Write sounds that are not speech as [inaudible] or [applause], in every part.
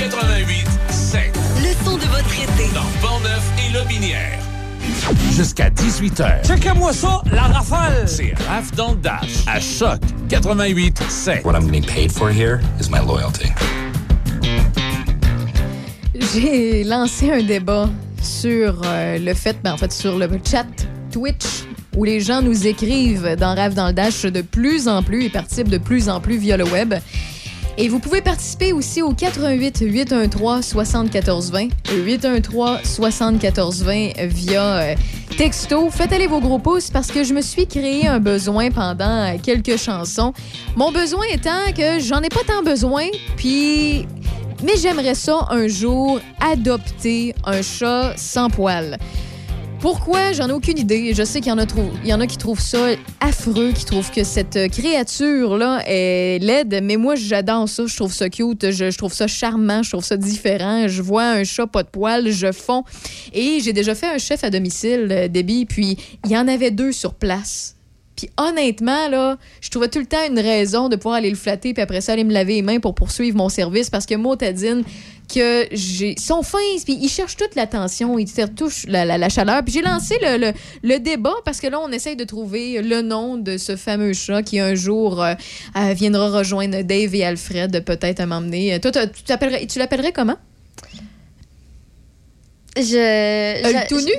88 7. Le son de votre été. Dans Portneuf et Lobinière. Jusqu'à 18h. Checkez-moi ça, la rafale! C'est Raph dans le Dash à Choc 88 7. What I'm getting paid for here is my loyalty. J'ai lancé un débat sur euh, le fait, ben, en fait, sur le chat Twitch où les gens nous écrivent dans Rêve dans le Dash de plus en plus et participent de plus en plus via le web. Et vous pouvez participer aussi au 88 813 74 20 813 74 20 via euh, texto. Faites aller vos gros pouces parce que je me suis créé un besoin pendant euh, quelques chansons. Mon besoin étant que j'en ai pas tant besoin, puis mais j'aimerais ça un jour adopter un chat sans poils. Pourquoi? J'en ai aucune idée. Je sais qu'il y en a, qui trouvent ça affreux, qui trouvent que cette euh, créature-là est laide, mais moi, j'adore ça. Je trouve ça cute, je, je trouve ça charmant, je trouve ça différent. Je vois un chat pas de poils, je fonds. Et j'ai déjà fait un chef à domicile, euh, Debbie, puis il y en avait deux sur place. Puis honnêtement, là, je trouvais tout le temps une raison de pouvoir aller le flatter, puis après ça, aller me laver les mains pour poursuivre mon service, parce que Motadine, que j'ai. Sont fins, puis ils cherchent toute l'attention, te retouchent la, la- chaleur. Puis j'ai lancé le, débat, parce que là, on essaye de trouver le nom de ce fameux chat qui un jour euh, euh, viendra rejoindre Dave et Alfred, peut-être à m'emmener. Toi, tu t'appellerais- tu l'appellerais comment? Je. Euh, je- tout nu?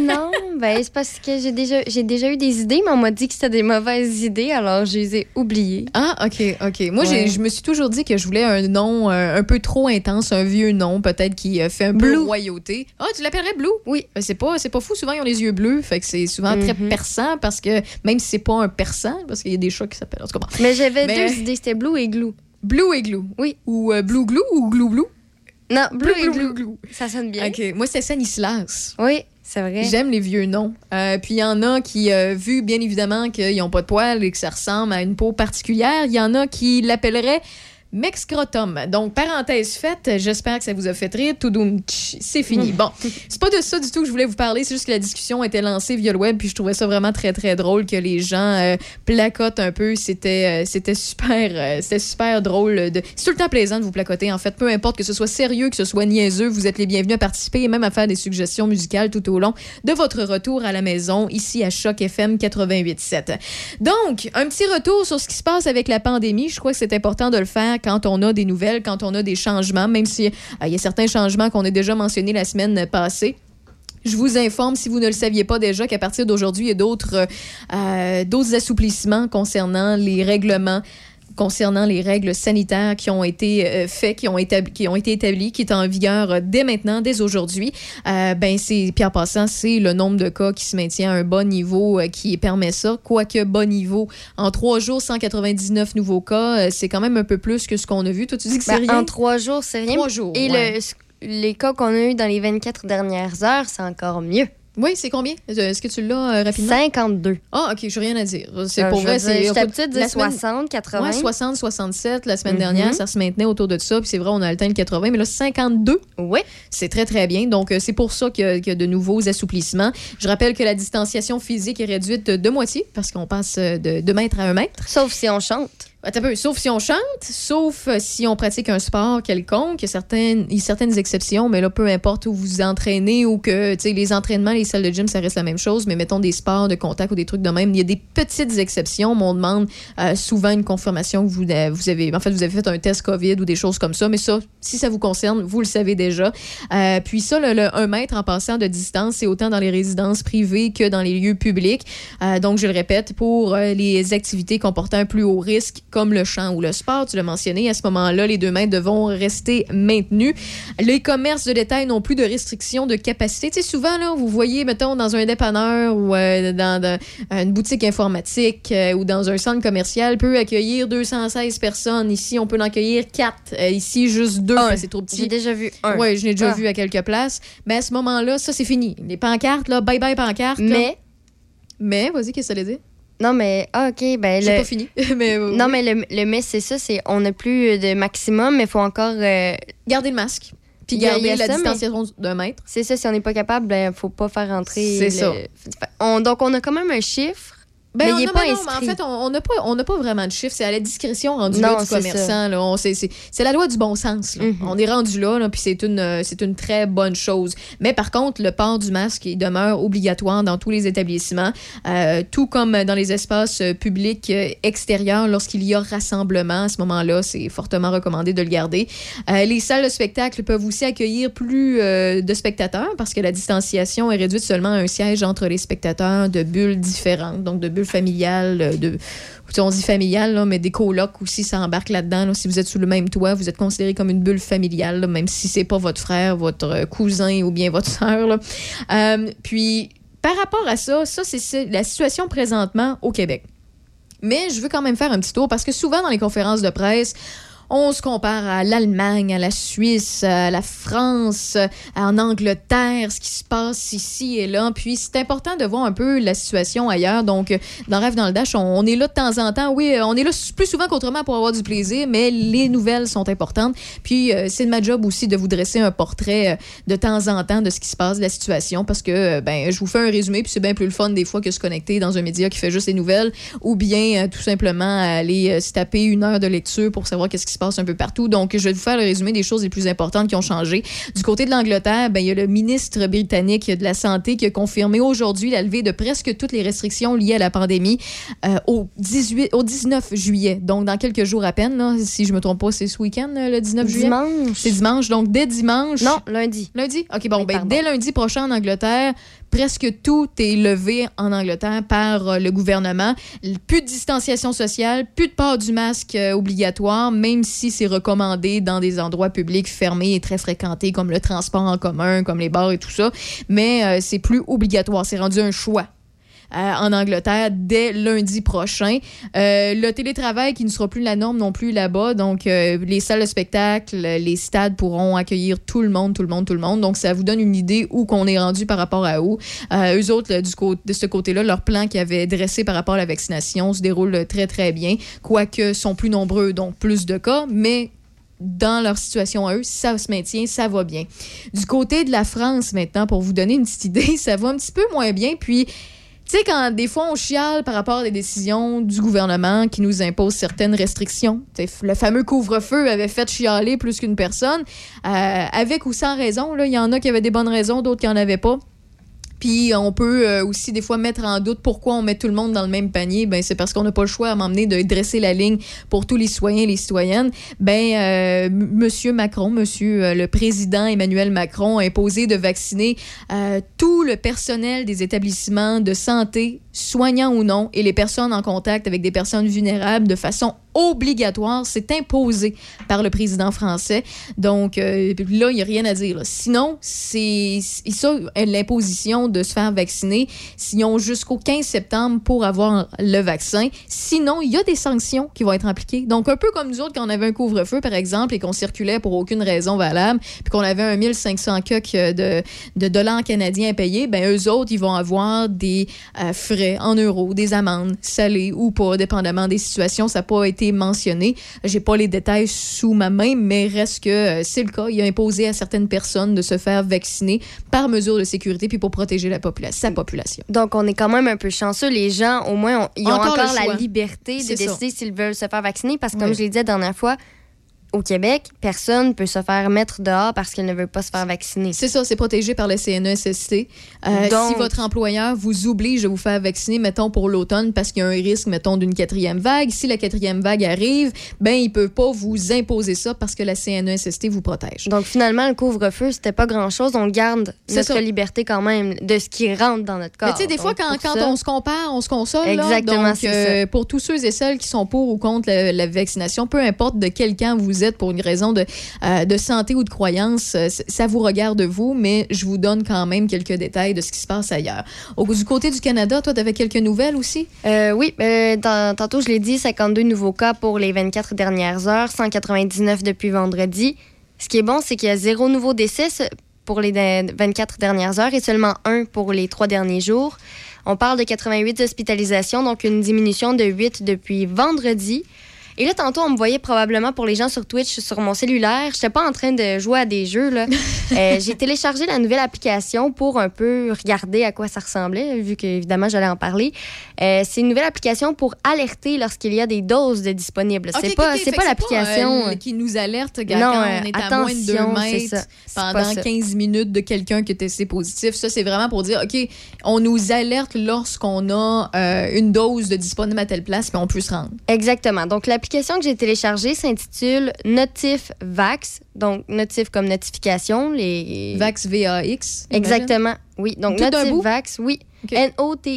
[laughs] non, ben c'est parce que j'ai déjà, j'ai déjà eu des idées, mais on m'a dit que c'était des mauvaises idées, alors je les ai oubliées. Ah, OK, OK. Moi, Ouais. je me suis toujours dit que je voulais un nom euh, un peu trop intense, un vieux nom, peut-être qui euh, fait un peu Blue. royauté. Ah, tu l'appellerais Blue? Oui. Euh, C'est pas, c'est pas fou. Souvent, ils ont les yeux bleus. Fait que c'est souvent très Mhm. perçant parce que même si c'est pas un perçant, parce qu'il y a des chats qui s'appellent. Mais j'avais Mais- deux idées, c'était Blue et Glue. Blue et Glue. Oui. Ou euh, Blue Glue ou Glue Blue? Non, Blue, et Glue. Ça sonne bien. OK. Moi, c'est Stanislas. Oui, c'est vrai. J'aime les vieux noms. Euh, puis il y en a qui, euh, vu bien évidemment qu'ils n'ont pas de poils et que ça ressemble à une peau particulière, il y en a qui l'appelleraient Mexcrotum. Donc, parenthèse faite, j'espère que ça vous a fait rire. Tout c'est fini. Bon, [laughs] c'est pas de ça du tout que je voulais vous parler, c'est juste que la discussion était lancée via le web, puis je trouvais ça vraiment très, très drôle que les gens euh, placotent un peu. C'était euh, c'était super, euh, c'était super drôle. De... C'est tout le temps plaisant de vous placoter, en fait. Peu importe que ce soit sérieux, que ce soit niaiseux, vous êtes les bienvenus à participer et même à faire des suggestions musicales tout au long de votre retour à la maison, ici à Choc FM 88.7. Donc, un petit retour sur ce qui se passe avec la pandémie. Je crois que c'est important de le faire quand on a des nouvelles, quand on a des changements, même si euh, y a certains changements qu'on a déjà mentionnés la semaine passée. Je vous informe, si vous ne le saviez pas déjà, qu'à partir d'aujourd'hui, il y a d'autres euh, euh, d'autres assouplissements concernant les règlements concernant les règles sanitaires qui ont été euh, faits, qui ont, établi, qui ont été établis, qui est en vigueur euh, dès maintenant, dès aujourd'hui. Euh, ben c'est en passant, c'est le nombre de cas qui se maintient à un bas niveau euh, qui permet ça. Quoique bas niveau, en trois jours, 199 nouveaux cas, c'est quand même un peu plus que ce qu'on a vu. Toi, tu dis que c'est Ben, rien? En trois jours, c'est rien. Trois jours, Et ouais. le, les cas qu'on a eu dans les 24 dernières heures, c'est encore mieux. Oui, c'est combien? Euh, Est-ce que tu l'as euh, rapidement? 52. Ah, OK, je n'ai rien à dire. C'est Euh, pour vrai, c'est... J'étais habituée de la dire semaine- 60, 80. Ouais, 60, 67. La semaine dernière, ça se maintenait autour de ça. Puis c'est vrai, on a atteint le 80. Mais là, 52, Oui. c'est très, très bien. Donc, euh, c'est pour ça qu'il y, a- qu'il y a de nouveaux assouplissements. Je rappelle que la distanciation physique est réduite de moitié parce qu'on passe de 2 mètres à 1 mètre. Sauf si on chante. Un. Sauf si on chante, sauf euh, si on pratique un sport quelconque. Il y a certaines, exceptions, mais là, peu importe où vous vous entraînez ou que, les entraînements, les salles de gym, ça reste la même chose, mais mettons des sports de contact ou des trucs de même. Il y a des petites exceptions, mais on demande euh, souvent une confirmation que vous, euh, vous avez, en fait, vous avez fait un test COVID ou des choses comme ça, mais ça, si ça vous concerne, vous le savez déjà. Puis ça, le, le 1 mètre en passant de distance, c'est autant dans les résidences privées que dans les lieux publics. Donc, je le répète, pour les activités comportant un plus haut risque, comme le chant ou le sport, tu l'as mentionné, à ce moment-là, les deux mètres devront rester maintenus. Les commerces de détail n'ont plus de restrictions de capacité. Tu sais, souvent, là, vous voyez, mettons, dans un dépanneur ou euh, dans, dans une boutique informatique euh, ou dans un centre commercial, peut accueillir 216 personnes. Ici, on peut en accueillir 4. ici, juste 2, Un. c'est trop petit. J'ai déjà vu un. Oui, je l'ai déjà Ah. vu à quelques places. Mais à ce moment-là, ça, c'est fini. Les pancartes, là, bye-bye pancartes. là. Mais, Mais, vas-y, qu'est-ce que ça veut dire? Non, mais, ah, OK, ben, J'ai le- pas fini. [laughs] mais, euh, non, oui. mais le, le mais, c'est ça, c'est on n'a plus de maximum, mais il faut encore. euh, Garder le masque. Puis Il y a- garder il y a la ça, distanciation d'un mètre. c'est ça, si on n'est pas capable, ben, faut pas faire entrer. C'est le- ça. On- donc, on a quand même un chiffre, Ben, Mais on il pas non, mais inscrit. en fait, on n'a pas, on pas vraiment de chiffre. C'est à la discrétion rendue Non, là, du commerçant. C'est c'est- c'est la loi du bon sens. là. Mhm. On est rendu là, là puis c'est une, euh, c'est une très bonne chose. Mais par contre, le port du masque il demeure obligatoire dans tous les établissements, euh, tout comme dans les espaces euh, publics extérieurs. Lorsqu'il y a rassemblement, à ce moment-là, c'est fortement recommandé de le garder. Euh, les salles de spectacle peuvent aussi accueillir plus euh, de spectateurs parce que la distanciation est réduite seulement à un siège entre les spectateurs de bulles différentes, donc de bulles familiales, euh, on dit familiale, mais des colocs aussi, ça embarque là-dedans. là. Si vous êtes sous le même toit, vous êtes considéré comme une bulle familiale, même si c'est pas votre frère, votre euh, cousin ou bien votre [laughs] là. Euh, puis, par rapport à ça, ça, c'est la situation présentement au Québec. Mais je veux quand même faire un petit tour parce que souvent dans les conférences de presse, on se compare à l'Allemagne, à la Suisse, à la France, en Angleterre, ce qui se passe ici et là. Puis c'est important de voir un peu la situation ailleurs. Donc, dans Rêve dans le Dash, on, est là de temps en temps. Oui, on est là plus souvent qu'autrement pour avoir du plaisir, mais les nouvelles sont importantes. Puis euh, c'est de ma job aussi de vous dresser un portrait euh, de temps en temps de ce qui se passe, de la situation, parce que euh, ben je vous fais un résumé, puis c'est bien plus le fun des fois que se connecter dans un média qui fait juste les nouvelles, ou bien tout simplement aller se taper une heure de lecture pour savoir qu'est-ce qui se passe un peu partout. Donc, je vais vous faire le résumé des choses les plus importantes qui ont changé. Du côté de l'Angleterre, ben, il y a le ministre britannique de la Santé qui a confirmé aujourd'hui la levée de presque toutes les restrictions liées à la pandémie euh, au, 18, au 19 juillet. Donc, dans quelques jours à peine, là, si je me trompe pas, c'est ce week-end, euh, le 19 juillet? Dimanche. C'est dimanche. Donc, dès dimanche? Non, lundi. Lundi? OK, bon, ben, dès lundi prochain en Angleterre, presque tout est levé en Angleterre par euh, le gouvernement. Plus de distanciation sociale, plus de port du masque euh, obligatoire, même si c'est recommandé dans des endroits publics fermés et très fréquentés, comme le transport en commun, comme les bars et tout ça. Mais euh, c'est plus obligatoire. C'est rendu un choix. Euh, en Angleterre dès lundi prochain. Euh, le télétravail qui ne sera plus la norme non plus là-bas. Donc, euh, les salles de spectacle, les stades pourront accueillir tout le monde, tout le monde, tout le monde. Donc, ça vous donne une idée où qu'on est rendu par rapport à où. Euh, eux autres, du de ce côté-là, leur plan qu'ils avaient dressé par rapport à la vaccination se déroule très, très bien. Quoique, sont plus nombreux, donc plus de cas, mais dans leur situation à eux, ça se maintient, ça va bien. Du côté de la France, maintenant, pour vous donner une petite idée, [laughs] ça va un petit peu moins bien. Puis, tu sais, quand des fois on chiale par rapport à des décisions du gouvernement qui nous imposent certaines restrictions, le fameux couvre-feu avait fait chialer plus qu'une personne, euh, avec ou sans raison. Il y en a qui avaient des bonnes raisons, d'autres qui n'en avaient pas. Puis on peut euh, aussi des fois mettre en doute pourquoi on met tout le monde dans le même panier. Ben c'est parce qu'on n'a pas le choix à m'emmener de dresser la ligne pour tous les citoyens et les citoyennes. Ben euh, Monsieur Macron, Monsieur euh, le président Emmanuel Macron a imposé de vacciner euh, tout le personnel des établissements de santé, soignants ou non, et les personnes en contact avec des personnes vulnérables de façon obligatoire. C'est imposé par le président français. Donc euh, là, il n'y a rien à dire. Sinon, c'est ça, l'imposition de se faire vacciner. S'ils ont jusqu'au 15 septembre pour avoir le vaccin. Sinon, il y a des sanctions qui vont être appliquées. Donc, un peu comme nous autres, quand on avait un couvre-feu, par exemple, et qu'on circulait pour aucune raison valable, puis qu'on avait un 1500 coques de, de dollars canadiens à payer, ben eux autres, ils vont avoir des euh, frais en euros, des amendes salées ou pas, dépendamment des situations. Ça n'a pas été mentionné. J'ai pas les détails sous ma main, mais reste que euh, c'est le cas. Il a imposé à certaines personnes de se faire vacciner par mesure de sécurité puis pour protéger la popula- sa population. Donc, on est quand même un peu chanceux. Les gens, au moins, ont- ils ont Encore la liberté de décider s'ils veulent se faire vacciner. Parce que, comme Oui. je l'ai dit la dernière fois, au Québec, personne ne peut se faire mettre dehors parce qu'il ne veut pas se faire vacciner. C'est ça, c'est protégé par le CNESST. Euh, Donc- si votre employeur vous oblige à vous faire vacciner, mettons, pour l'automne, parce qu'il y a un risque, mettons, d'une quatrième vague, si la quatrième vague arrive, ben, il peut pas vous imposer ça parce que la CNESST vous protège. Donc, finalement, le couvre-feu, c'était pas grand-chose. On garde notre ça. liberté quand même de ce qui rentre dans notre corps. Mais tu sais, des fois, quand, quand ça- on se compare, on se console. là. Exactement, Donc, euh, pour tous ceux et celles qui sont pour ou contre la, la vaccination, peu importe de quel camp vous êtes pour une raison de, euh, de santé ou de croyance, euh, ça vous regarde vous, mais je vous donne quand même quelques détails de ce qui se passe ailleurs. Au, du côté du Canada, toi, tu avais quelques nouvelles aussi? Euh, oui, tantôt, je l'ai dit, 52 nouveaux cas pour les 24 dernières heures, 199 depuis vendredi. Ce qui est bon, c'est qu'il y a zéro nouveau décès pour les de- 24 dernières heures et seulement un pour les trois derniers jours. On parle de 88 hospitalisations, donc une diminution de 8 depuis vendredi. Et là, tantôt, on me voyait probablement pour les gens sur Twitch sur mon cellulaire. J'étais pas en train de jouer à des jeux. Là. [laughs] Euh, j'ai téléchargé la nouvelle application pour un peu regarder à quoi ça ressemblait, vu qu'évidemment, j'allais en parler. Euh, c'est une nouvelle application pour alerter lorsqu'il y a des doses de disponibles. Ok, c'est pas, ok. c'est pas l'application. euh, qui nous alerte quand Non, on est à moins de 2 attention, c'est mètres pendant ça. 15 minutes de quelqu'un qui est testé positif. Ça, c'est vraiment pour dire, OK, on nous alerte lorsqu'on a une dose de disponible à telle place, puis on peut se rendre. Exactement. Donc, l'application que j'ai téléchargée s'intitule Notif Vax. Donc, Notif comme notification. Les... Vax VAX. Exactement. Oui. Donc, Tout Notif? Vax, oui. OK. N-O-T-I-F-V-A-X.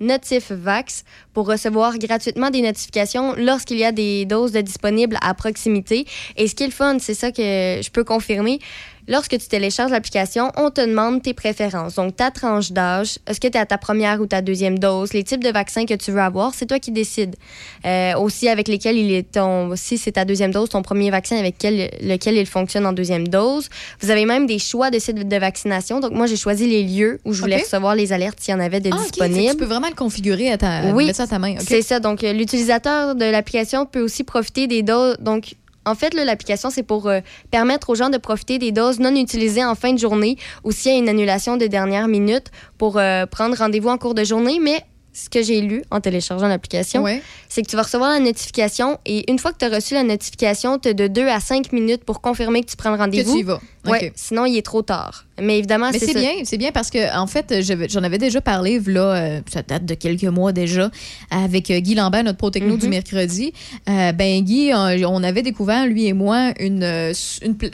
Notif Vax pour recevoir gratuitement des notifications lorsqu'il y a des doses de disponibles à proximité. Et ce qui est le fun, c'est ça que je peux confirmer. Lorsque tu télécharges l'application, on te demande tes préférences. Donc, ta tranche d'âge, est-ce que tu es à ta première ou ta deuxième dose, les types de vaccins que tu veux avoir, c'est toi qui décides. Euh, aussi, avec lesquels il est ton, si c'est ta deuxième dose, ton premier vaccin avec quel- lequel il fonctionne en deuxième dose. Vous avez même des choix de sites de vaccination. Donc, moi, j'ai choisi les lieux où je voulais recevoir les alertes s'il y en avait de Ah, disponibles. tu peux vraiment le configurer à ta, Oui. à ta main. OK. C'est ça. Donc, euh, l'utilisateur de l'application peut aussi profiter des doses. Donc, en fait, l'application, c'est pour euh, permettre aux gens de profiter des doses non utilisées en fin de journée ou s'il y a une annulation de dernière minute pour euh, prendre rendez-vous en cours de journée. Mais ce que j'ai lu en téléchargeant l'application, Ouais. c'est que tu vas recevoir la notification et une fois que tu as reçu la notification, tu as de 2 à 5 minutes pour confirmer que tu prends le Que rendez-vous. tu y vas. Ouais, sinon, il est trop tard. Mais évidemment, c'est c'est bien, c'est bien parce que en fait, j'avais- j'en avais déjà parlé, là, euh, ça date de quelques mois déjà, avec euh, Guy Lambert, notre pro techno du Mhm. mercredi. Euh, ben Guy, euh, on avait découvert lui et moi une, euh,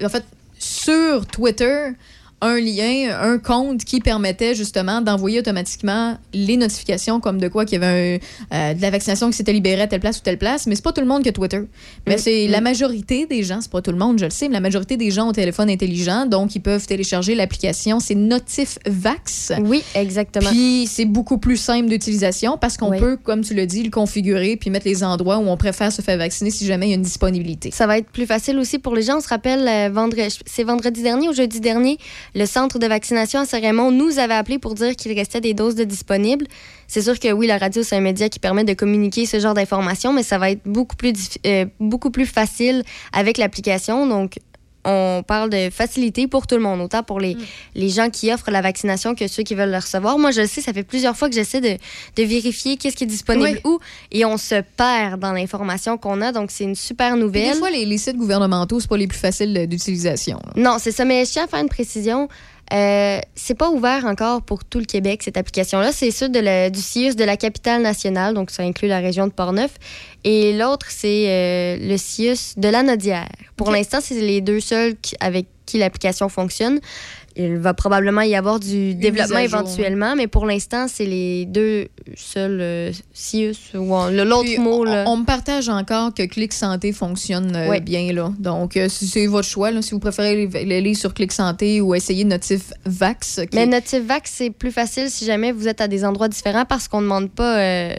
en fait sur Twitter un lien, un compte qui permettait justement d'envoyer automatiquement les notifications comme de quoi qu'il y avait un, euh, de la vaccination qui s'était libérée à telle place ou telle place. Mais c'est pas tout le monde qui a Twitter. Mais Mm, c'est mm. la majorité des gens, c'est pas tout le monde, je le sais, mais la majorité des gens ont téléphone intelligent, donc ils peuvent télécharger l'application. C'est NotifVax. Oui, exactement. Puis c'est beaucoup plus simple d'utilisation parce qu'on Oui. peut, comme tu l'as dit, le configurer puis mettre les endroits où on préfère se faire vacciner si jamais il y a une disponibilité. Ça va être plus facile aussi pour les gens. On se rappelle, euh, vendredi, c'est vendredi dernier ou jeudi dernier, le centre de vaccination à Saint-Raymond nous avait appelé pour dire qu'il restait des doses de disponibles. C'est sûr que oui, la radio, c'est un média qui permet de communiquer ce genre d'informations, mais ça va être beaucoup plus, euh, beaucoup plus facile avec l'application. On parle de facilité pour tout le monde, autant pour les, les gens qui offrent la vaccination que ceux qui veulent le recevoir. Moi, je le sais, ça fait plusieurs fois que j'essaie de, de vérifier qu'est-ce qui est disponible Oui. où et on se perd dans l'information qu'on a. Donc, c'est une super nouvelle. des fois, les, les sites gouvernementaux, c'est pas les plus faciles d'utilisation. Non, c'est ça. Mais je tiens à faire une précision. Euh, c'est pas ouvert encore pour tout le Québec, cette application-là. C'est ceux de la- du CIUS de la capitale nationale, donc ça inclut la région de Portneuf. Et l'autre, c'est euh, le CIUS de la Nodière. Pour l'instant, c'est les deux seuls qui- avec qui l'application fonctionne. Il va probablement y avoir du développement éventuellement, mais pour l'instant, c'est les deux seuls euh, CIUS. ou le- L'autre mot, on, là. on me partage encore que Clic Santé fonctionne euh, Ouais. bien là. Donc euh, si c'est votre choix là, si vous préférez les- aller sur Clic Santé ou essayer Notif Vax. qui Mais est- Notivax, c'est plus facile si jamais vous êtes à des endroits différents parce qu'on ne demande pas euh,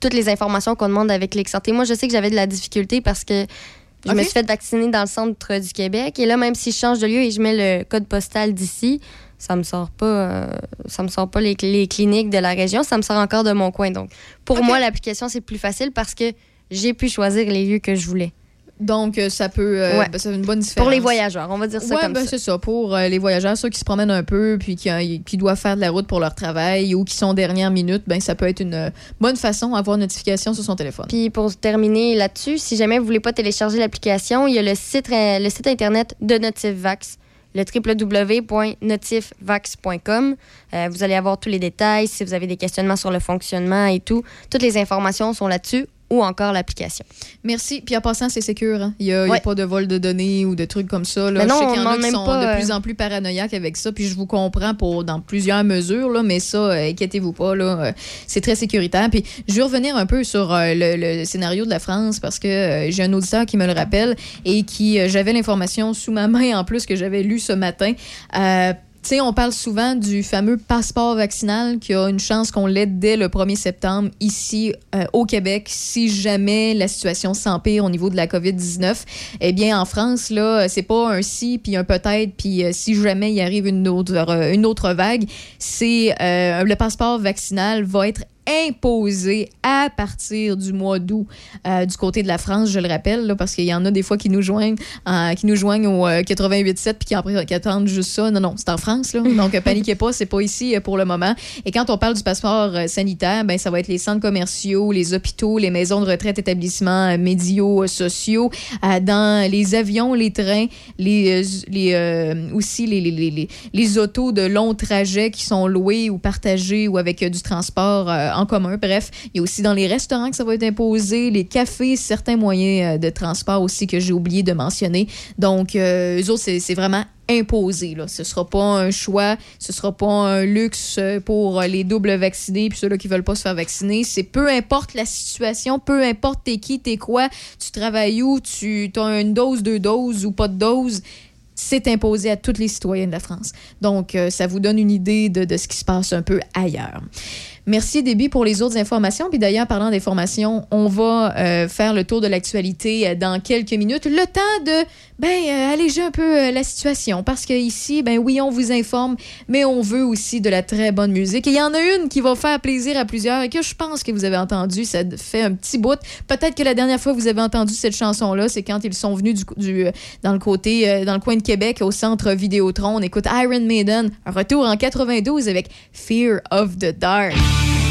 toutes les informations qu'on demande avec Clic Santé. Moi, je sais que j'avais de la difficulté parce que je me suis fait vacciner dans le centre du Québec. Et là, même si je change de lieu et je mets le code postal d'ici, ça me sort pas, euh, ça me sort pas les, les cliniques de la région, ça me sort encore de mon coin. Donc, pour moi, l'application, c'est plus facile parce que j'ai pu choisir les lieux que je voulais. Donc euh, ça peut euh, Ouais. ben, c'est une bonne différence. Pour les voyageurs, on va dire ça Ouais, comme ben, ça. c'est ça. Pour euh, les voyageurs, ceux qui se promènent un peu puis qui, euh, qui doivent faire de la route pour leur travail ou qui sont dernière minute, ben ça peut être une euh, bonne façon d'avoir une notification sur son téléphone. Puis pour terminer là-dessus, si jamais vous voulez pas télécharger l'application, il y a le site, le site internet de Notifvax, le www.notifvax.com. Euh, vous allez avoir tous les détails, si vous avez des questionnements sur le fonctionnement et tout. Toutes les informations sont là-dessus ou encore l'application. Merci. Puis en passant, c'est sécure. hein. Il n'y a, y a Ouais. pas de vol de données ou de trucs comme ça. Là. Mais non, je sais qu'il y en a qui sont pas, de euh, plus en plus paranoïaques avec ça. Puis je vous comprends pour dans plusieurs mesures, là, mais ça, euh, inquiétez-vous pas. Là, euh, c'est très sécuritaire. Puis je vais revenir un peu sur euh, le, le scénario de la France parce que euh, j'ai un auditeur qui me le rappelle et qui, j'avais l'information sous ma main en plus que j'avais lu ce matin. Tu sais, on parle souvent du fameux passeport vaccinal qui a une chance qu'on l'ait dès le 1er septembre ici euh, au Québec si jamais la situation s'empire au niveau de la COVID-19. Eh bien, en France, là, c'est pas un si puis un peut-être puis euh, si jamais il arrive une autre, euh, une autre vague, c'est le passeport vaccinal va être imposé à partir du mois d'août euh, du côté de la France, je le rappelle, là, parce qu'il y en a des fois qui nous joignent, euh, qui nous joignent au euh, 88.7 puis qui, en- qui attendent juste ça. Non, non, c'est en France, là. Donc, euh, [laughs] paniquez pas, c'est pas ici euh, pour le moment. Et quand on parle du passeport euh, sanitaire, ben, ça va être les centres commerciaux, les hôpitaux, les maisons de retraite, établissements euh, médiaux, euh, sociaux, euh, dans les avions, les trains, les, euh, les, euh, aussi les, les, les, les, les autos de long trajet qui sont loués ou partagés ou avec euh, du transport euh, en commun. Bref, il y a aussi dans les restaurants que ça va être imposé, les cafés, certains moyens euh, de transport aussi que j'ai oublié de mentionner. Donc, euh, eux autres, c'est vraiment imposé. Là. Ce sera pas un choix, ce sera pas un luxe pour les doubles vaccinés puis ceux-là qui veulent pas se faire vacciner. C'est peu importe la situation, peu importe t'es qui, t'es quoi, tu travailles où, tu as une dose, deux doses ou pas de dose. C'est imposé à toutes les citoyens de la France. Donc, euh, ça vous donne une idée de ce qui se passe un peu ailleurs. Merci, Déby, pour les autres informations. Puis d'ailleurs, parlant d'informations, on va euh, faire le tour de l'actualité euh, dans quelques minutes. Le temps de, ben, euh, alléger un peu euh, la situation. Parce que ici, ben oui, on vous informe, mais on veut aussi de la très bonne musique. Et il y en a une qui va faire plaisir à plusieurs et que je pense que vous avez entendu. Ça fait un petit bout. Peut-être que la dernière fois que vous avez entendu cette chanson-là, c'est quand ils sont venus du, dans le côté, dans le coin de Québec, au centre Vidéotron. On écoute Iron Maiden. Un retour en 92 avec Fear of the Dark. Thank you.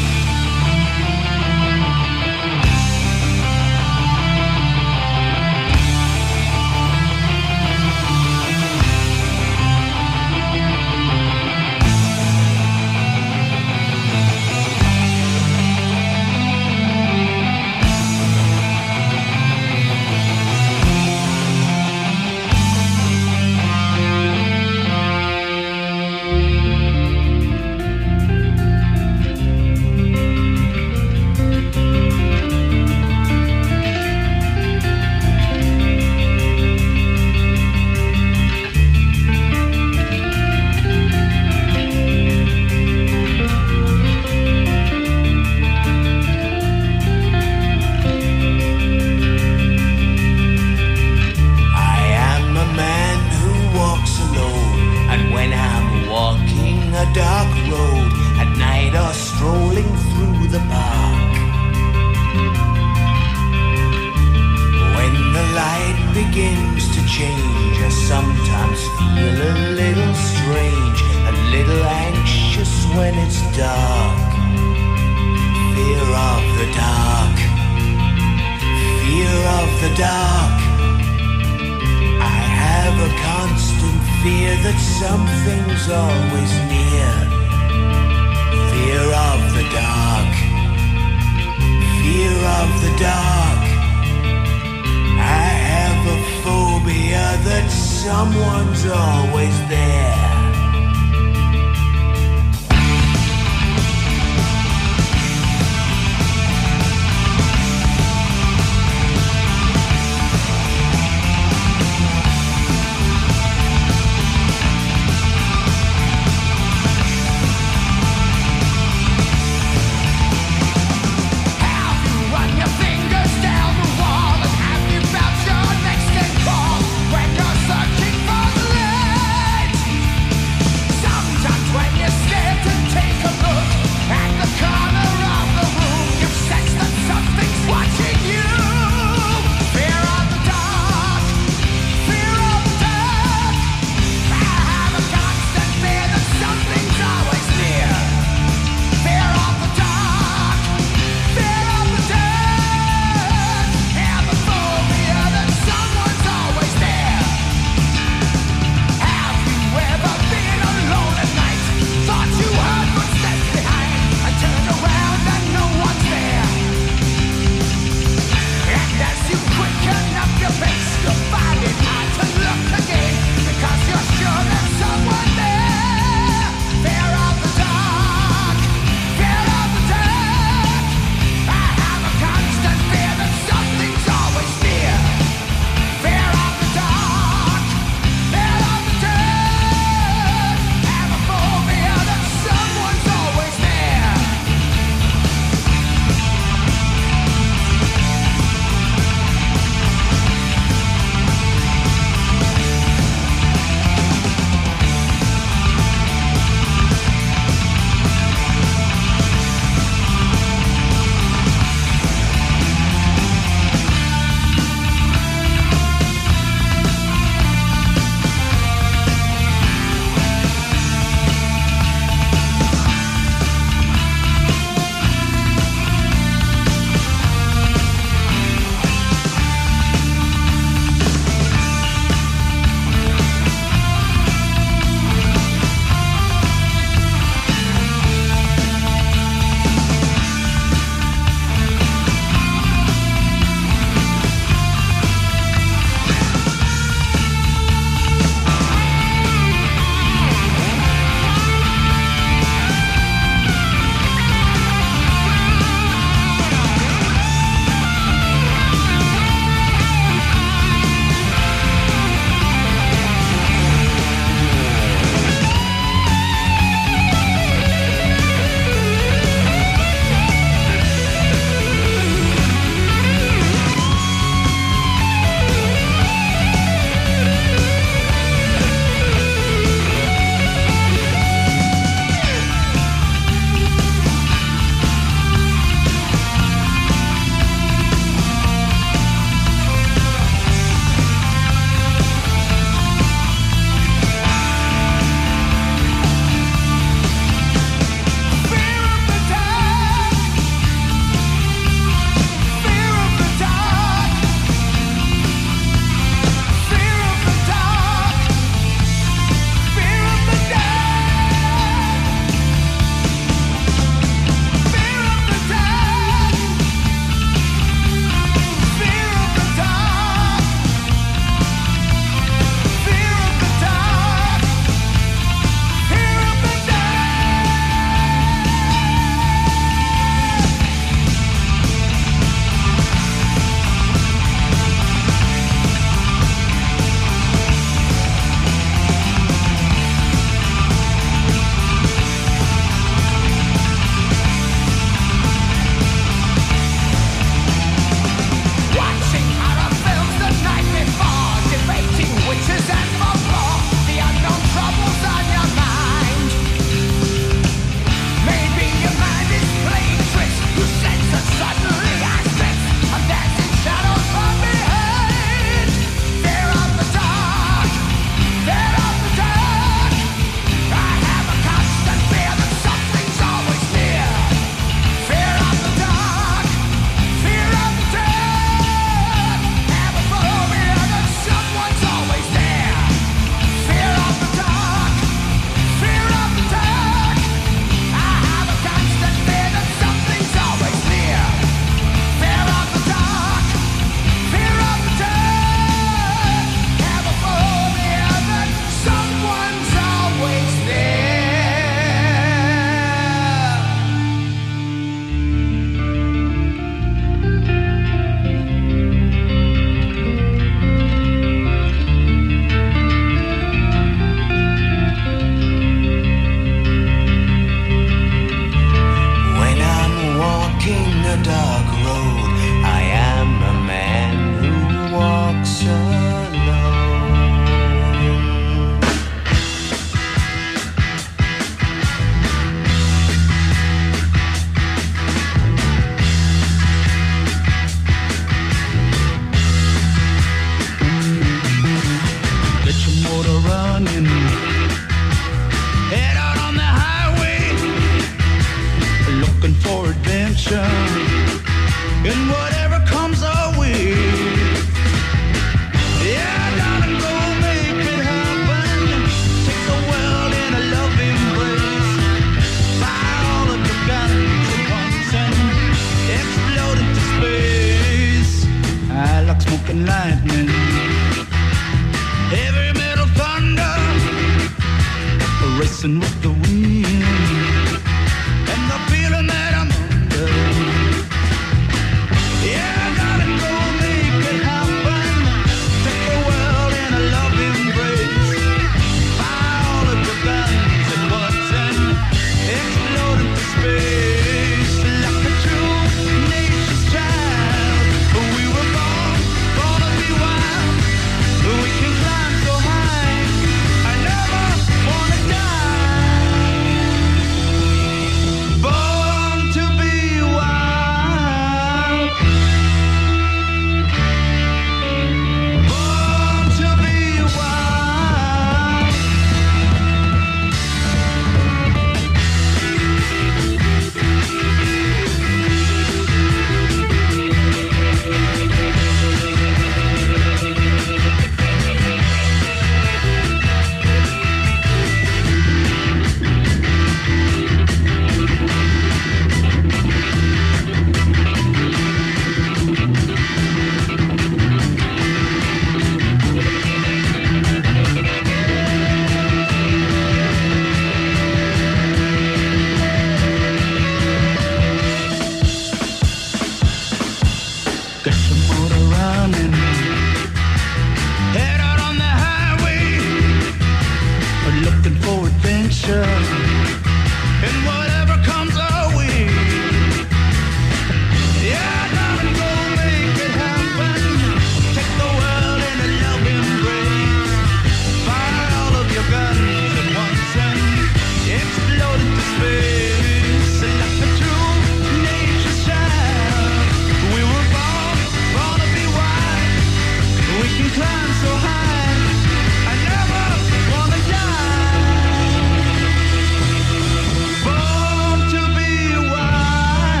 Someone's always there.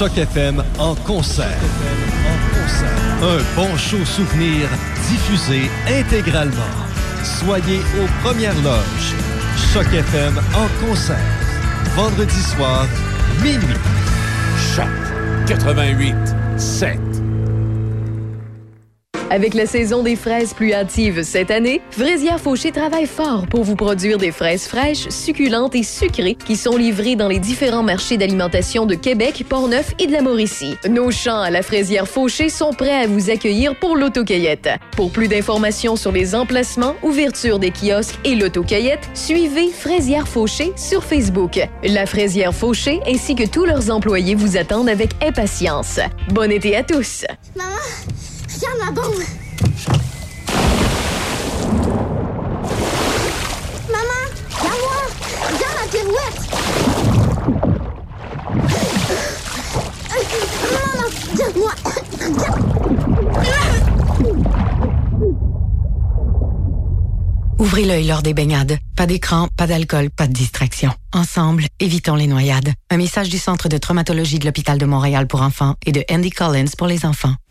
Choc FM en concert. Un bon show souvenir diffusé intégralement. Soyez aux premières loges. Choc FM en concert. Vendredi soir, minuit. Choc 88 7. Avec la saison des fraises plus hâtives cette année, Fraisière Fauché travaille fort pour vous produire des fraises fraîches, succulentes et sucrées qui sont livrées dans les différents marchés d'alimentation de Québec, Portneuf et de la Mauricie. Nos champs à la Fraisière Fauché sont prêts à vous accueillir pour l'autocueillette. Pour plus d'informations sur les emplacements, ouverture des kiosques et l'autocueillette, suivez Fraisière Fauché sur Facebook. La Fraisière Fauché ainsi que tous leurs employés vous attendent avec impatience. Bon été à tous! Regarde ma bombe. Maman, regarde-moi. Regarde ma pirouette. Maman, regarde-moi. Ouvrez l'œil lors des baignades. Pas d'écran, pas d'alcool, pas de distraction. Ensemble, évitons les noyades. Un message du Centre de traumatologie de l'Hôpital de Montréal pour enfants et de Andy Collins pour les enfants.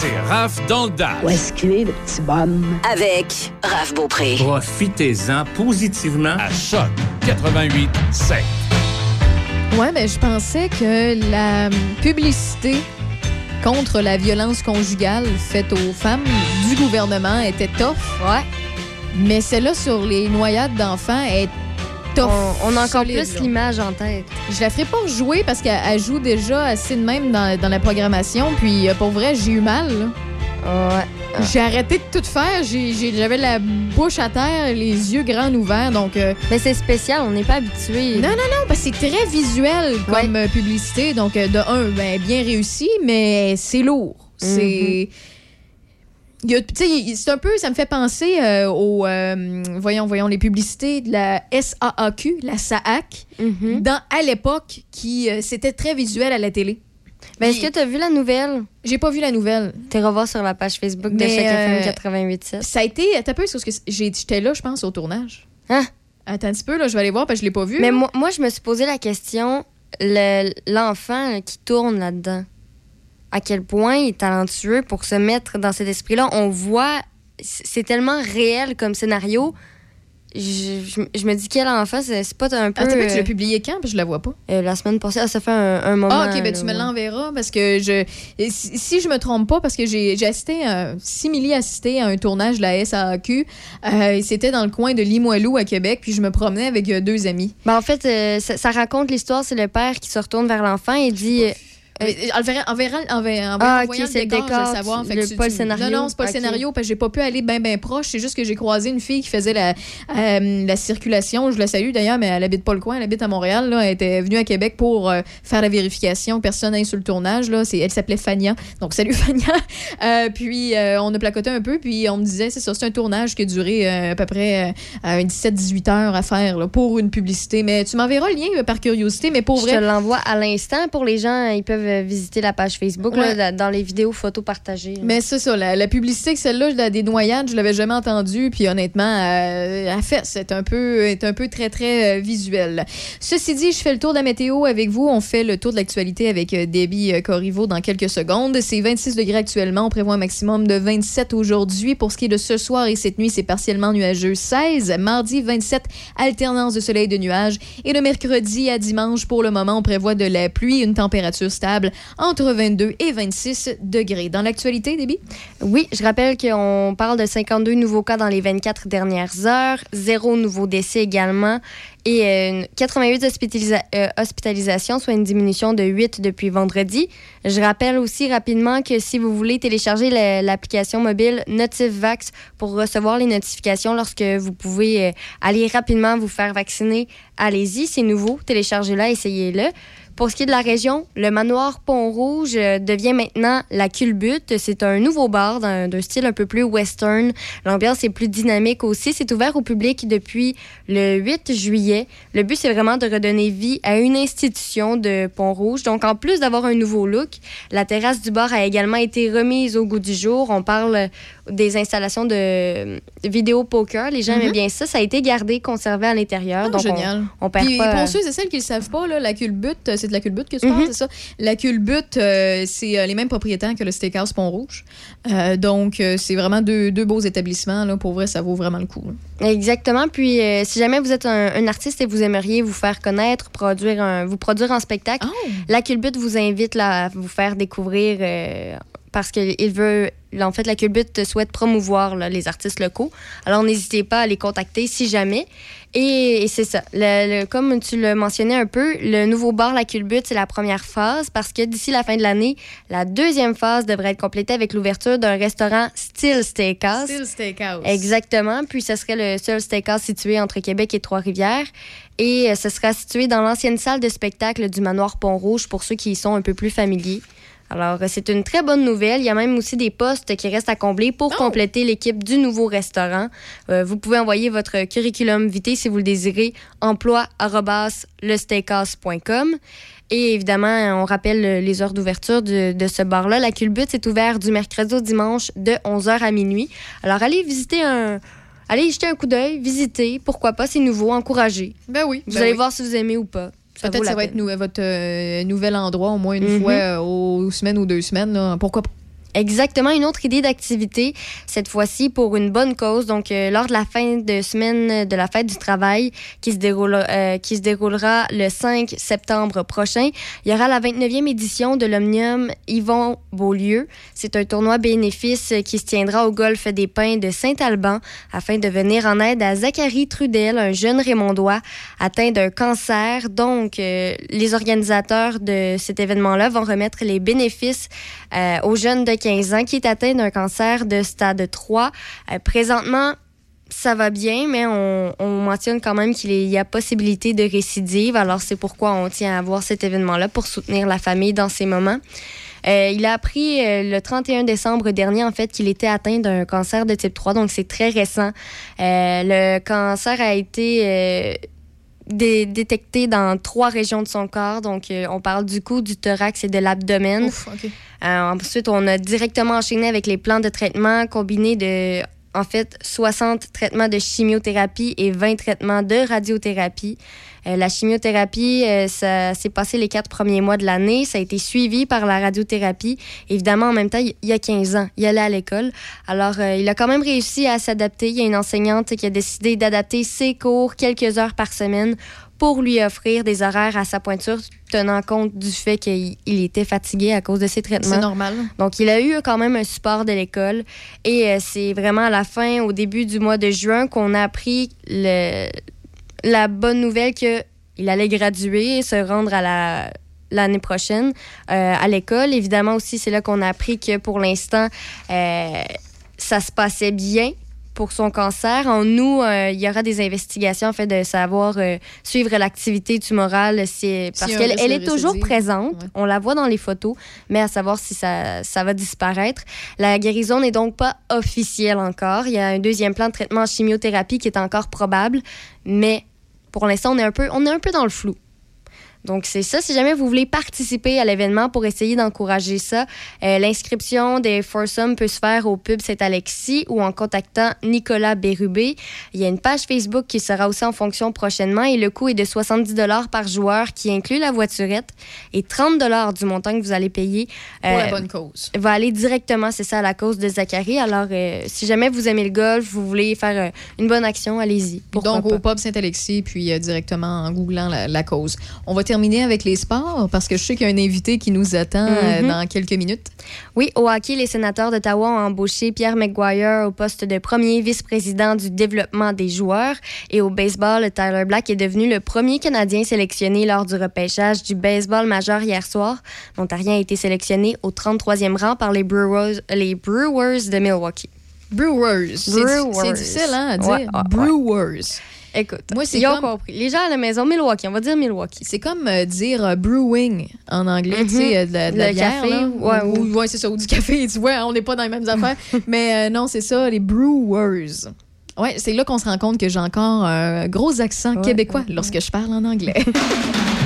C'est Raph dans le Dash. Où est-ce qu'il est, le petit bonhomme? Avec Raph Beaupré. Profitez-en positivement. À Choc 88 7. Ouais, mais je pensais que la publicité contre la violence conjugale faite aux femmes du gouvernement était tough. Ouais. Mais celle-là sur les noyades d'enfants est tough. On, on a encore solide, plus l'image en tête. Je la ferai pas jouer parce qu'elle elle joue déjà assez de même dans, dans la programmation. Puis euh, pour vrai, j'ai eu mal. là. Ouais. J'ai arrêté de tout faire. J'avais la bouche à terre, les yeux grands ouverts. Donc, euh, Mais c'est spécial, on n'est pas habitué. non, non, non, parce que c'est très visuel comme euh, publicité. Donc, de un, ben, bien réussi, mais c'est lourd. C'est. Il y a- tu sais, il- c'est un peu, ça me fait penser euh, aux, euh, voyons, voyons, les publicités de la SAAQ, la SAAC, Mm-hmm. dans, à l'époque, qui, euh, c'était très visuel à la télé. Ben, est-ce que tu as vu la nouvelle? J'ai pas vu la nouvelle. T'es revoir sur la page Facebook de chaque FM 88.7. Ça a été, peu, c'est parce que j'étais là, je pense, au tournage. Hein? Attends un petit peu, là, je vais aller voir, parce que je l'ai pas vu. Mais moi, moi, je me suis posé la question, le- l'enfant qui tourne là-dedans, à quel point il est talentueux pour se mettre dans cet esprit-là. On voit, c'est tellement réel comme scénario. Je, je- je me dis, quel enfant, c'est pas un peu... Un peu, tu euh, l'as publié quand? Que je la vois pas. euh, la semaine passée, ah, ça fait un, un moment. Ah, ok, ben là, tu me l'enverras parce que je. Si, si je me trompe pas, parce que j'ai assisté, à, Simili a assisté à un tournage de la SAQ. Euh, C'était dans le coin de Limoilou à Québec, puis je me promenais avec euh, deux amis. Ben, en fait, euh, ça, ça raconte l'histoire, c'est le père qui se retourne vers l'enfant et dit... euh, euh, En verra- en verra- en verra- Ah, voyant ok, le décor, je décor, savoir. Fait que le- tu- pas le scénario. Non, non, c'est pas le scénario, parce que j'ai pas pu aller bien, bien proche. C'est juste que j'ai croisé une fille qui faisait la, euh, la circulation. Je la salue d'ailleurs, mais elle habite pas le coin, elle habite à Montréal. Là. Elle était venue à Québec pour euh, faire la vérification. Personne n'a sur le tournage. Là. Elle s'appelait Fania. Donc, salut [laughs] Fania. Euh, puis, on a placoté un peu, puis on me disait, c'est ça, c'est un tournage qui a duré à peu près euh, 17-18 heures à faire là, pour une publicité. Mais tu m'enverras le lien par curiosité, mais pour Je vrai. te l'envoie à l'instant. Pour les gens, ils peuvent euh, visiter la page Facebook là, Ouais. là, dans les vidéos photos partagées. là. Mais c'est ça, la, la publicité que celle-là, des noyades, je l'avais jamais entendue, puis honnêtement, euh, à fait, c'est un peu, est un peu très, très euh, visuel. Ceci dit, je fais le tour de la météo avec vous. On fait le tour de l'actualité avec euh, Debbie euh, Corriveau dans quelques secondes. C'est 26 degrés actuellement. On prévoit un maximum de 27 aujourd'hui. Pour ce qui est de ce soir et cette nuit, c'est partiellement nuageux 16. Mardi, 27, alternance de soleil et de nuages. Et le mercredi à dimanche, pour le moment, on prévoit de la pluie, une température stable entre 22 et 26 degrés. Dans l'actualité, Debbie? Oui, je rappelle qu'on parle de 52 nouveaux cas dans les 24 dernières heures, zéro nouveau décès également et euh, 88 hospitalisa- euh, hospitalisations, soit une diminution de 8 depuis vendredi. Je rappelle aussi rapidement que si vous voulez télécharger la- l'application mobile NotifVax pour recevoir les notifications lorsque vous pouvez euh, aller rapidement vous faire vacciner, allez-y, c'est nouveau, téléchargez-la, essayez-le. Pour ce qui est de la région, le manoir Pont-Rouge euh, devient maintenant la culbute. C'est un nouveau bar d'un style un peu plus western. L'ambiance est plus dynamique aussi. C'est ouvert au public depuis le 8 juillet. Le but, c'est vraiment de redonner vie à une institution de Pont-Rouge. Donc, en plus d'avoir un nouveau look, la terrasse du bar a également été remise au goût du jour. On parle des installations de, de vidéo poker. Les gens aimaient bien ça. Ça a été gardé, conservé à l'intérieur. Ah, donc, on- génial. On, perd Puis, pas... pour ceux et celles qui ne le savent pas, là, la culbute, euh, c'est de la culbute que tu Mhm. parles, c'est ça? La culbute, euh, c'est euh, les mêmes propriétaires que le Steakhouse Pont-Rouge. Euh, donc, c'est vraiment deux, deux beaux établissements. Là. Pour vrai, ça vaut vraiment le coup. là. Exactement. Puis, si jamais vous êtes un, un artiste et vous aimeriez vous faire connaître, produire un, vous produire en spectacle, la Culbute vous invite là, à vous faire découvrir parce qu'il veut. En fait, la Culbute souhaite promouvoir là, les artistes locaux. Alors, n'hésitez pas à les contacter si jamais. Et, et c'est ça. Le- le- comme tu le mentionnais un peu, le nouveau bar La Culbute, c'est la première phase parce que d'ici la fin de l'année, la deuxième phase devrait être complétée avec l'ouverture d'un restaurant style steakhouse. Style Steakhouse. Exactement. Puis ce serait le seul steakhouse situé entre Québec et Trois-Rivières. Et euh, ce sera situé dans l'ancienne salle de spectacle du manoir Pont-Rouge pour ceux qui y sont un peu plus familiers. Alors, euh, c'est une très bonne nouvelle. Il y a même aussi des postes qui restent à combler pour compléter l'équipe du nouveau restaurant. Euh, vous pouvez envoyer votre curriculum vitae si vous le désirez, emploi@lesteakhouse.com. Et évidemment, on rappelle les heures d'ouverture de, de ce bar-là. La Culbute est ouvert du mercredi au dimanche de 11h à minuit. Alors, allez visiter un... Allez y jeter un coup d'œil, visiter, pourquoi pas, c'est nouveau, encouragez. Ben oui. Vous ben allez oui. voir si vous aimez ou pas. Peut-être la ça va être nou- votre euh, nouvel endroit au moins une Mhm. fois euh, aux semaines ou deux semaines. là. Pourquoi pas? Exactement, une autre idée d'activité, cette fois-ci pour une bonne cause. Donc, euh, lors de la fin de semaine de la fête du travail qui se, déroule, euh, qui se déroulera le 5 septembre prochain, il y aura la 29e édition de l'Omnium Yvon Beaulieu. C'est un tournoi bénéfice qui se tiendra au golfe des Pins de Saint-Alban afin de venir en aide à Zachary Trudel, un jeune Raymondois atteint d'un cancer. Donc, euh, les organisateurs de cet événement-là vont remettre les bénéfices euh, aux jeunes de 15 ans qui est atteint d'un cancer de stade 3. Euh, présentement, ça va bien, mais on, on mentionne quand même qu'il y a possibilité de récidive. Alors, c'est pourquoi on tient à avoir cet événement-là pour soutenir la famille dans ces moments. Euh, il a appris euh, le 31 décembre dernier, en fait, qu'il était atteint d'un cancer de type 3, donc c'est très récent. Le cancer a été dé- détecté dans trois régions de son corps, donc euh, on parle du cou, du thorax et de l'abdomen. Euh, ensuite, on a directement enchaîné avec les plans de traitement combinés de, en fait, 60 traitements de chimiothérapie et 20 traitements de radiothérapie. Euh, la chimiothérapie, euh, ça s'est passé les quatre premiers mois de l'année. Ça a été suivi par la radiothérapie. Évidemment, en même temps, il y a 15 ans, il allait à l'école. Alors, euh, il a quand même réussi à s'adapter. Il y a une enseignante qui a décidé d'adapter ses cours quelques heures par semaine pour lui offrir des horaires à sa pointure, tenant compte du fait qu'il il était fatigué à cause de ses traitements. C'est normal. Donc, il a eu quand même un support de l'école. Et c'est vraiment à la fin, au début du mois de juin, qu'on a appris le- la bonne nouvelle qu'il allait graduer et se rendre à la l'année prochaine euh, à l'école. Évidemment aussi, c'est là qu'on a appris que pour l'instant, euh, ça se passait bien pour son cancer. En nous, euh, il y aura des investigations en fait de savoir suivre l'activité tumorale, parce qu'elle elle est toujours récidive. présente. On la voit dans les photos, mais à savoir si ça, ça va disparaître. La guérison n'est donc pas officielle encore. Il y a un deuxième plan de traitement en chimiothérapie qui est encore probable, mais pour l'instant, on est un peu, on est un peu dans le flou. Donc, c'est ça. Si jamais vous voulez participer à l'événement pour essayer d'encourager ça, euh, l'inscription des foursomes peut se faire au pub Saint-Alexis ou en contactant Nicolas Bérubé. Il y a une page Facebook qui sera aussi en fonction prochainement et le coût est de 70 par joueur qui inclut la voiturette et 30 du montant que vous allez payer. Pour la euh, bonne cause. va aller directement, c'est ça, à la cause de Zachary. Alors, euh, si jamais vous aimez le golf, vous voulez faire une bonne action, allez-y. Donc, pas? au pub Saint-Alexis, puis directement en googlant la, la cause. On va terminer avec les sports parce que je sais qu'il y a un invité qui nous attend euh, Mhm. dans quelques minutes. Oui, au hockey, les sénateurs d'Ottawa ont embauché Pierre McGuire au poste de premier vice-président du développement des joueurs. Et au baseball, Tyler Black est devenu le premier Canadien sélectionné lors du repêchage du baseball majeur hier soir. L'Ontarien a été sélectionné au 33e rang par les Brewers, les Brewers de Milwaukee. Brewers. C'est- Brewers. C'est difficile hein, à dire. Ouais, ouais, ouais. Écoute, Moi, c'est ils ont comme- compris. Les gens à la maison, Milwaukee, on va dire Milwaukee. C'est comme euh, dire euh, brewing en anglais, Mhm. tu sais, euh, de la, de la Le bière, café, là. ouais, ou, ou- ouais, c'est ça, ou du café, [laughs] tu vois, on n'est pas dans les mêmes affaires. [laughs] Mais euh, non, c'est ça, les brewers. Ouais, c'est là qu'on se rend compte que j'ai encore un gros accent Ouais, québécois lorsque je parle en anglais. [laughs]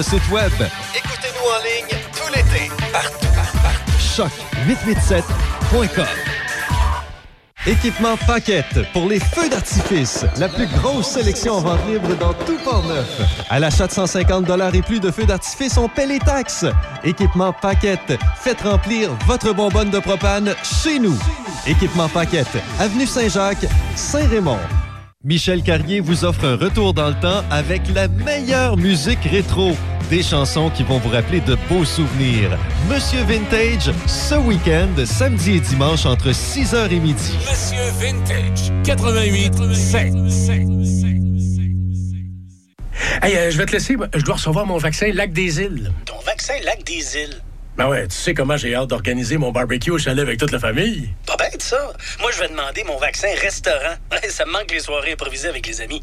notre site web. Écoutez-nous en ligne tout l'été, partout, partout. Choc887.com. Équipement Paquette pour les feux d'artifice. La plus grosse sélection en vente libre dans tout Port-Neuf. À l'achat de 150 et plus de feux d'artifice, on paie les taxes. Équipement Paquette. Faites remplir votre bonbonne de propane chez nous. Équipement Paquette. Avenue Saint-Jacques, Saint-Raymond. Michel Carrier vous offre un retour dans le temps avec la meilleure musique rétro. Des chansons qui vont vous rappeler de beaux souvenirs. Monsieur Vintage, ce week-end, samedi et dimanche entre 6h et midi. Monsieur Vintage 88 7. Hey, euh, je vais te laisser. Je dois recevoir mon vaccin Lac des Îles. Ton vaccin Lac des Îles? Ben ouais, tu sais comment j'ai hâte d'organiser mon barbecue au chalet avec toute la famille. Pas bête, ça. Moi, je vais demander mon vaccin restaurant. [laughs] ça me manque les soirées improvisées avec les amis.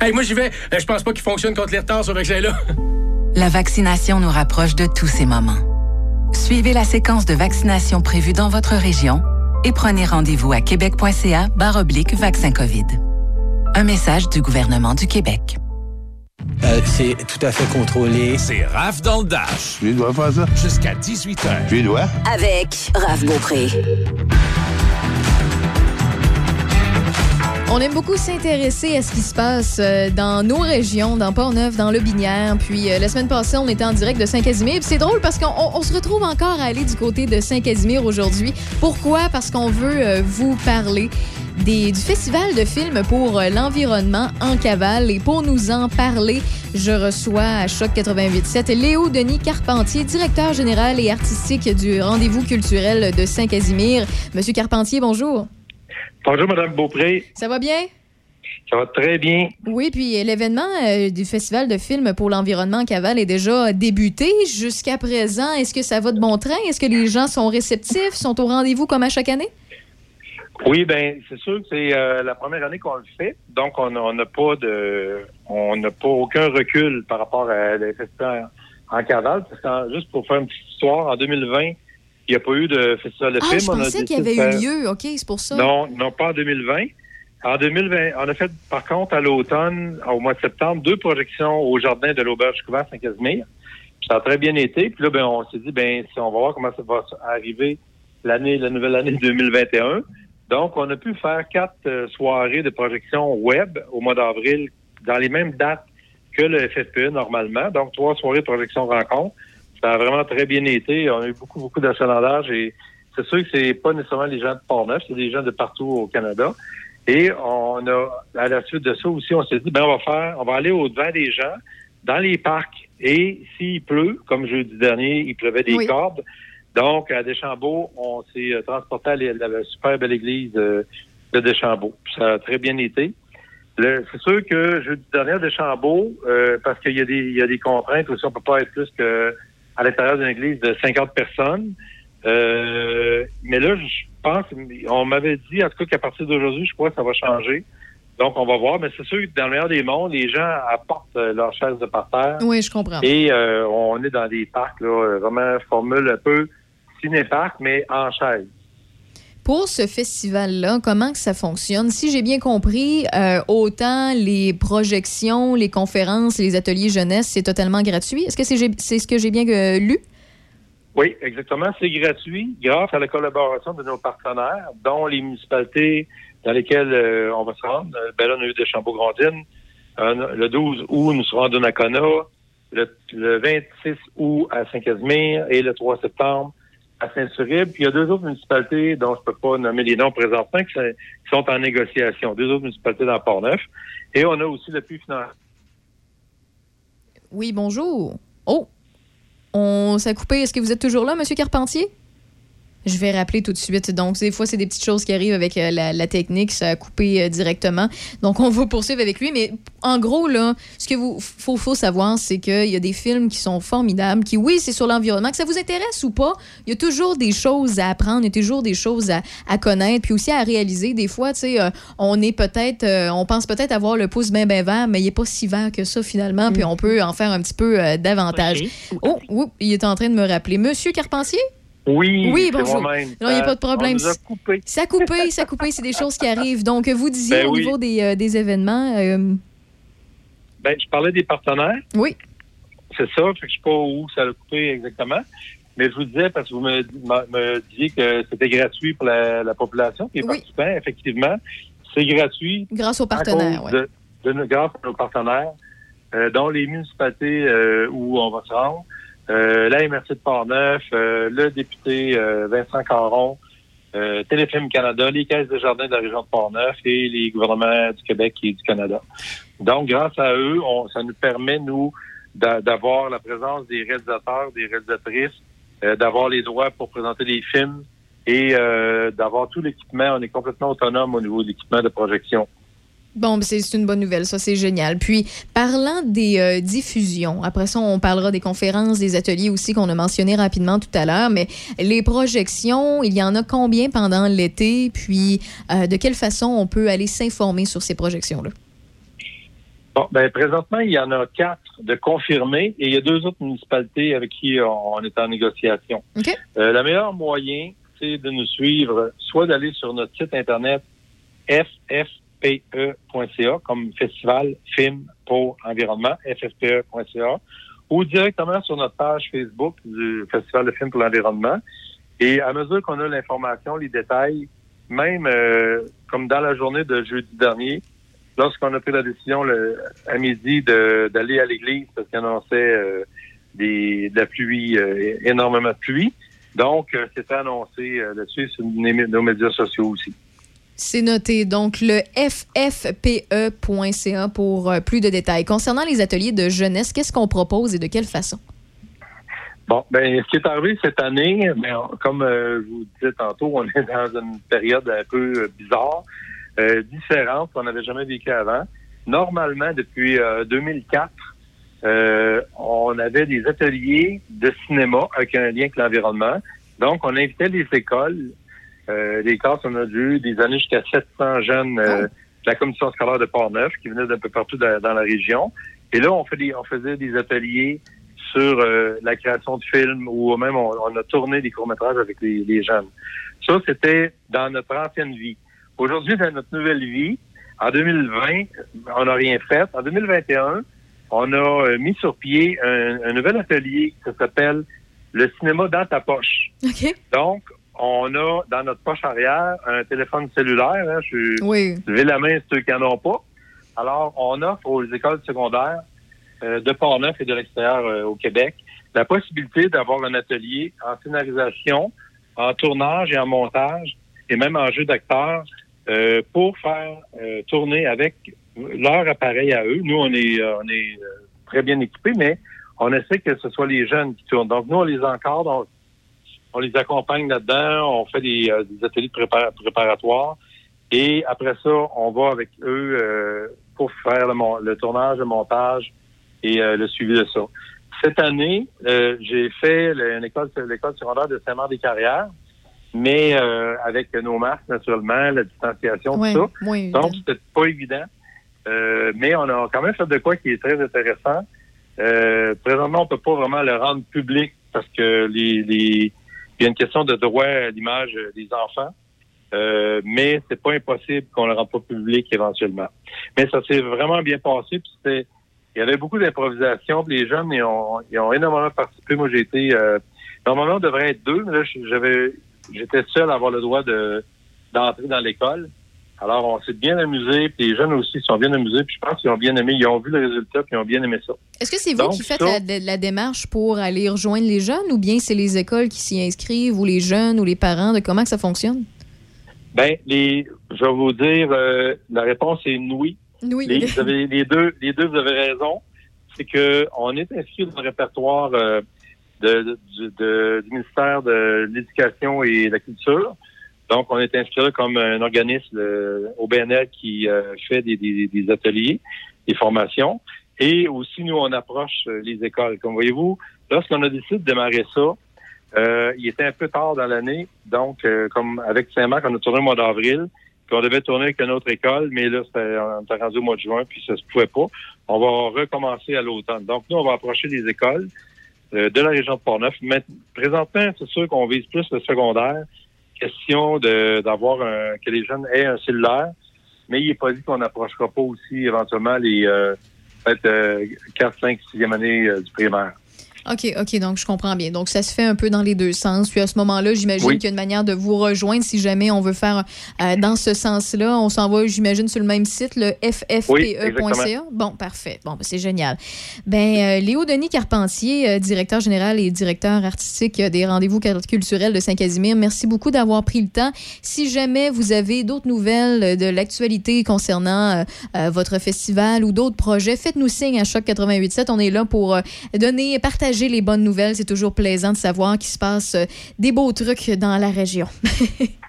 Hey, moi, j'y vais. Euh, Je pense pas qu'il fonctionne contre les retards, ce vaccin-là. [laughs] La vaccination nous rapproche de tous ces moments. Suivez la séquence de vaccination prévue dans votre région et prenez rendez-vous à québec.ca oblique vaccin COVID. Un message du gouvernement du Québec. Euh, c'est tout à fait contrôlé. C'est Raph dans le Dash. Tu dois faire ça? Jusqu'à 18h. Tu dois? Avec Raph Beaupré. On aime beaucoup s'intéresser à ce qui se passe euh, dans nos régions, dans Port-Neuf, dans Le Binière. Puis euh, la semaine passée, on était en direct de Saint-Casimir. C'est drôle parce qu'on on- on se retrouve encore à aller du côté de Saint-Casimir aujourd'hui. Pourquoi? Parce qu'on veut euh, vous parler du Festival de films pour l'environnement en cavale. Et pour nous en parler, je reçois à Choc 88.7 Léo Denis Carpentier, directeur général et artistique du Rendez-vous culturel de Saint-Casimir. Monsieur Carpentier, bonjour. Bonjour, Madame Beaupré. Ça va bien? Ça va très bien. Oui, puis l'événement euh, du Festival de films pour l'environnement en cavale est déjà débuté jusqu'à présent. Est-ce que ça va de bon train? Est-ce que les gens sont réceptifs, sont au rendez-vous comme à chaque année? Oui, ben c'est sûr que c'est euh, la première année qu'on le fait, donc on on n'a pas de, on n'a pas aucun recul par rapport à les festivals en cavale. Parce que, juste pour faire une petite histoire, en 2020, il n'y a pas eu de festival de Ah, films. je pensais qu'il y avait eu lieu. OK, c'est pour ça. Non, non, pas en 2020. En 2020, on a fait, par contre, à l'automne, au mois de septembre, deux projections au jardin de l'Auberge Couvert Saint-Casimir. Ça a très bien été. Puis là, ben, on s'est dit, ben, si on va voir comment ça va arriver l'année, la nouvelle année 2021. Donc, on a pu faire quatre euh, soirées de projection web au mois d'avril dans les mêmes dates que le FFPE normalement. Donc, trois soirées de projection rencontre. Ça a vraiment très bien été. On a eu beaucoup, beaucoup d'achalandage et c'est sûr que c'est pas nécessairement les gens de Port-Neuf, c'est des gens de partout au Canada. Et on a, à la suite de ça aussi, on s'est dit, ben, on va faire, on va aller au-devant des gens, dans les parcs. Et s'il pleut, comme jeudi dernier, il pleuvait des Oui. cordes. Donc, à Deschambault, on s'est euh, transporté à la, la super belle église euh, de Deschambault. Ça a très bien été. C'est sûr que jeudi dernier, à Deschambault, euh, parce qu'il y, a des- il y a des contraintes aussi, on peut pas être plus que à l'intérieur d'une église de 50 personnes. Euh, mais là, je pense, on m'avait dit, en tout cas, qu'à partir d'aujourd'hui, je crois que ça va changer. Donc, on va voir. Mais c'est sûr que dans le meilleur des mondes, les gens apportent euh, leurs chaises de parterre. Oui, je comprends. Et euh, on est dans des parcs, là, euh, vraiment formule un peu ciné-parc, mais en chaise. Pour ce festival-là, comment que ça fonctionne? Si j'ai bien compris, euh, autant les projections, les conférences, les ateliers jeunesse, c'est totalement gratuit. Est-ce que c'est ce que j'ai bien euh, lu? Oui, exactement. C'est gratuit grâce à la collaboration de nos partenaires, dont les municipalités dans lesquelles euh, on va se rendre. Ben là, a eu Deschambault-Grondines. Euh, le 12 août, nous serons à Donnacona. Le, le 26 août à Saint-Casimir et le 3 septembre à Saint-Suribe. Puis il y a deux autres municipalités dont je peux pas nommer les noms présentement qui, sont- en négociation. Deux autres municipalités dans Port-Neuf. Et on a aussi l'appui financier. Oui, bonjour. Oh, on s'est coupé. Est-ce que vous êtes toujours là, Monsieur Carpentier? Je vais rappeler tout de suite. Donc, des fois, c'est des petites choses qui arrivent avec euh, la, la technique. Ça a coupé euh, directement. Donc, on va poursuivre avec lui. Mais en gros, là, ce que vous faut, faut savoir, c'est qu'il y a des films qui sont formidables, qui, oui, c'est sur l'environnement, que ça vous intéresse ou pas, il y a toujours des choses à apprendre, il y a toujours des choses à, à connaître, puis aussi à réaliser. Des fois, tu sais, euh, on est peut-être, on pense peut-être avoir le pouce bien, bien vert, mais il n'est pas si vert que ça, finalement, puis on peut en faire un petit peu davantage. Oh, oups, il est en train de me rappeler. Monsieur Carpentier? Oui, Oui, bonjour. moi-même. Non, il n'y a pas de Euh, problème. On nous a coupé. [laughs] Ça a coupé, ça a coupé, c'est des choses qui arrivent. Donc, vous disiez Ben au oui. niveau des, euh, des événements. euh, Ben, je parlais des partenaires. Oui. C'est ça, je sais pas où ça a coupé exactement. Mais je vous disais, parce que vous me, me- disiez que c'était gratuit pour la, la population qui est participant, effectivement. C'est gratuit. Grâce aux partenaires, cause de, de nos- grâce à nos partenaires, euh, dont les municipalités où on va se rendre. Euh, la MRC de Portneuf, euh, le député euh, Vincent Caron, euh, Téléfilm Canada, les caisses de jardin de la région de Portneuf et les gouvernements du Québec et du Canada. Donc, grâce à eux, on- ça nous permet, nous, d'a- d'avoir la présence des réalisateurs, des réalisatrices, euh, d'avoir les droits pour présenter des films et euh, d'avoir tout l'équipement. On est complètement autonome au niveau de l'équipement de projection. Bon, ben, c'est une bonne nouvelle, ça, c'est génial. Puis, parlant des euh, diffusions, après ça, on parlera des conférences, des ateliers aussi qu'on a mentionné rapidement tout à l'heure, mais les projections, il y en a combien pendant l'été? Puis, euh, de quelle façon on peut aller s'informer sur ces projections-là? Bon, ben présentement, il y en a quatre de confirmés et il y a deux autres municipalités avec qui on, est en négociation. OK. Euh, le meilleur moyen, c'est de nous suivre, soit d'aller sur notre site internet ffpe.ca, comme Festival Film pour Environnement, ffpe.ca, ou directement sur notre page Facebook du Festival de film pour l'environnement. Et à mesure qu'on a l'information, les détails, même euh, comme dans la journée de jeudi dernier, lorsqu'on a pris la décision le, à midi d'aller à l'église parce qu'il annonçait euh, des, de la pluie, euh, énormément de pluie. Donc, euh, c'était annoncé euh, là-dessus sur nos médias sociaux aussi. C'est noté. Donc, le ffpe.ca pour euh, plus de détails. Concernant les ateliers de jeunesse, qu'est-ce qu'on propose et de quelle façon? Bon, ben, ce qui est arrivé cette année, ben, comme euh, je vous disais tantôt, on est dans une période un peu euh, bizarre, différente qu'on n'avait jamais vécu avant. Normalement, depuis euh, 2004, euh, on avait des ateliers de cinéma avec un lien avec l'environnement. Donc, on invitait les écoles, euh, les classes, on a eu des années jusqu'à 700 jeunes euh, de la commission scolaire de Portneuf qui venaient d'un peu partout dans, dans la région. Et là, on, fait des, on faisait des ateliers sur euh, la création de films ou même on, on a tourné des courts-métrages avec les, les jeunes. Ça, c'était dans notre ancienne vie. Aujourd'hui, dans notre nouvelle vie, en 2020, on n'a rien fait. En 2021, on a euh, mis sur pied un, un nouvel atelier qui s'appelle le cinéma dans ta poche. Donc, on a dans notre poche arrière un téléphone cellulaire. Hein, je Oui. levez la main ceux qui n'en ont pas. Alors, on offre aux écoles secondaires euh, de Portneuf et de l'extérieur euh, au Québec la possibilité d'avoir un atelier en scénarisation, en tournage et en montage, et même en jeu d'acteurs, euh, pour faire tourner avec leur appareil à eux. Nous, on est, on est très bien équipés, mais on essaie que ce soit les jeunes qui tournent. Donc, nous, on les encadre, on, on les accompagne là-dedans, on fait des, euh, des ateliers prépar- préparatoires, et après ça, on va avec eux euh, pour faire le, mon- le tournage, le montage et euh, le suivi de ça. Cette année, euh, j'ai fait l'école secondaire de Saint-Marc-des-Carrières, mais euh, avec nos masques, naturellement, la distanciation, tout ça. moins Donc, c'était pas évident. Euh, mais on a quand même fait de quoi qui est très intéressant. Euh, présentement, on peut pas vraiment le rendre public parce que les, les il y a une question de droit à l'image des enfants. Euh, mais c'est pas impossible qu'on le rende pas public éventuellement. Mais ça s'est vraiment bien passé. Il y avait beaucoup d'improvisation. Les jeunes, ils ont, ils ont énormément participé. Moi, j'ai été. euh, normalement, on devrait être deux, là, j'avais, j'étais seul à avoir le droit de d'entrer dans l'école. Alors, on s'est bien amusé. Puis les jeunes aussi sont bien amusés. Puis je pense qu'ils ont bien aimé. Ils ont vu le résultat. Puis ils ont bien aimé ça. Est-ce que c'est vous Donc, qui faites ça- la, la démarche pour aller rejoindre les jeunes ou bien c'est les écoles qui s'y inscrivent ou les jeunes ou les parents? De comment que ça fonctionne? Ben, les, je vais vous dire, euh, la réponse est oui. Oui. Les, vous avez- les deux, les deux, vous avez raison. C'est que on est inscrit dans le répertoire euh, de, de- du- de- du ministère de l'Éducation et de la Culture. Donc, on est inscrit comme un organisme euh, au BNL qui euh, fait des, des- des ateliers, des formations. Et aussi, nous, on approche euh, les écoles. Comme voyez-vous, lorsqu'on a décidé de démarrer ça, euh, il était un peu tard dans l'année. Donc, euh, comme avec Saint-Marc, on a tourné au mois d'avril. Puis on devait tourner avec une autre école, mais là, on était rendu au mois de juin, puis ça se pouvait pas. On va recommencer à l'automne. Donc, nous, on va approcher les écoles euh, de la région de Portneuf. Mais présentement, c'est sûr qu'on vise plus le secondaire. Question de d'avoir que les jeunes aient un cellulaire, mais il n'est pas dit qu'on n'approchera pas aussi éventuellement les euh, peut-être euh, 4, 5, 6e année du primaire. OK, OK, donc je comprends bien. Donc, ça se fait un peu dans les deux sens. Puis à ce moment-là, j'imagine Oui. qu'il y a une manière de vous rejoindre si jamais on veut faire euh, dans ce sens-là. On s'en va, j'imagine, sur le même site, le Oui, ffpe.ca. exactement. bon, parfait. Bon, ben, c'est génial. Ben, euh, Léo Denis Carpentier, euh, directeur général et directeur artistique euh, des rendez-vous culturels de Saint-Casimir, merci beaucoup d'avoir pris le temps. Si jamais vous avez d'autres nouvelles euh, de l'actualité concernant euh, votre festival ou d'autres projets, faites-nous signe à Choc 88.7. On est là pour donner, partager les bonnes nouvelles. C'est toujours plaisant de savoir qu'il se passe euh, des beaux trucs dans la région. [laughs]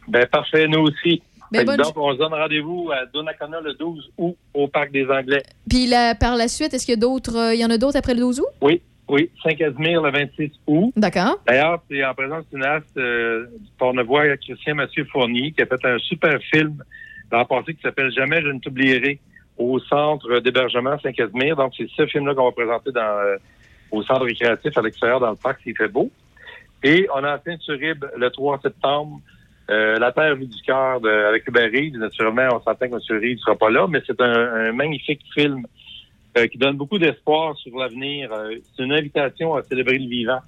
Ben parfait, nous aussi. Ben, bonne- donc, on se donne rendez-vous à Donnacona le 12 août au Parc des Anglais. Puis là, par la suite, est-ce qu'il y a d'autres, euh, il y en a d'autres après le 12 août? Oui, oui, Saint-Casimir le 26 août. D'accord. D'ailleurs, c'est en présence du cinéaste euh, du Pornevoix, Christian Mathieu Fournier, qui a fait un super film l'an passé qui s'appelle Jamais je ne t'oublierai au centre d'hébergement Saint-Casimir. Donc, c'est ce film-là qu'on va présenter dans, euh, au centre récréatif à l'extérieur dans le parc s'il fait beau. Et on a à Saint-Uribe le 3 septembre euh, La Terre vue du cœur avec Hubert Reeves. Naturellement, on s'entend que M. Reeves ne sera pas là, mais c'est un, un magnifique film euh, qui donne beaucoup d'espoir sur l'avenir. Euh, c'est une invitation à célébrer le vivant.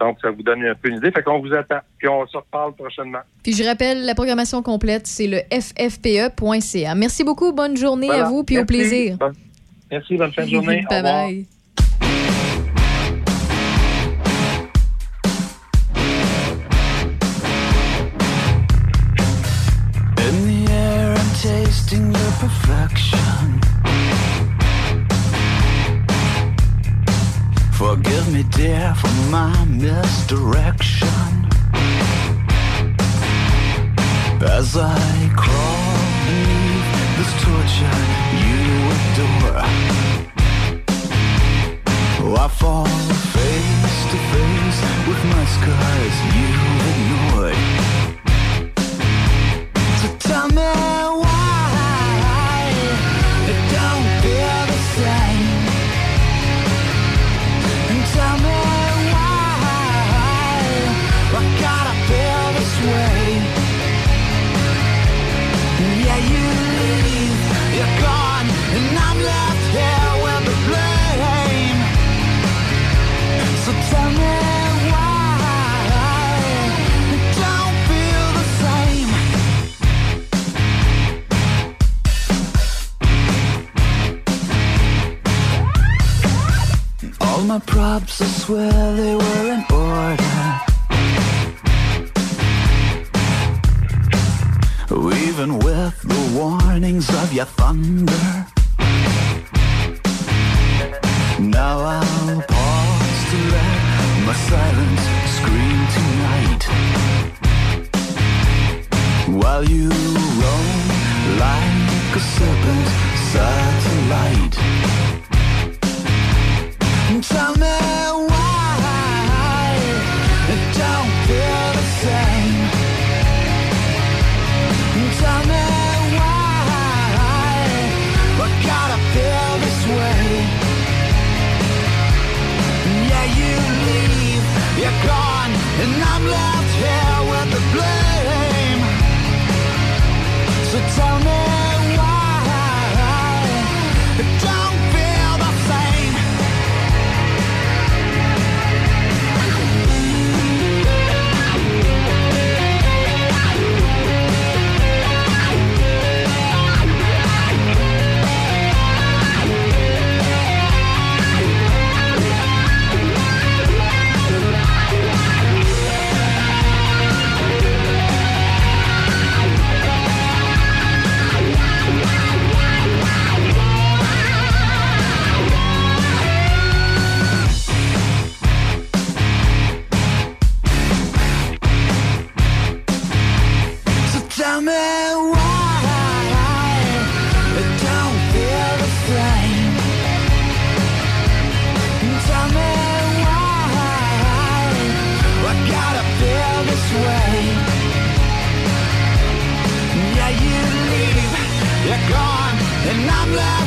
Donc, ça vous donne un peu une idée. Fait qu'on vous attend. Puis on se reparle prochainement. Puis je rappelle, la programmation complète, c'est le ffpe.ca. Merci beaucoup, bonne journée Voilà. à vous, puis au plaisir. Merci, bonne fin de [laughs] journée. Bye bye. Perfection. Forgive me, dear, for my misdirection. As I crawl beneath this torture you adore, I fall face to face with my scars you ignored. So tell me All my props, I swear they were in order. Even with the warnings of your thunder. Now I'll pause to let my silence scream tonight. While you roam like a serpent satellite. Tell me I'm left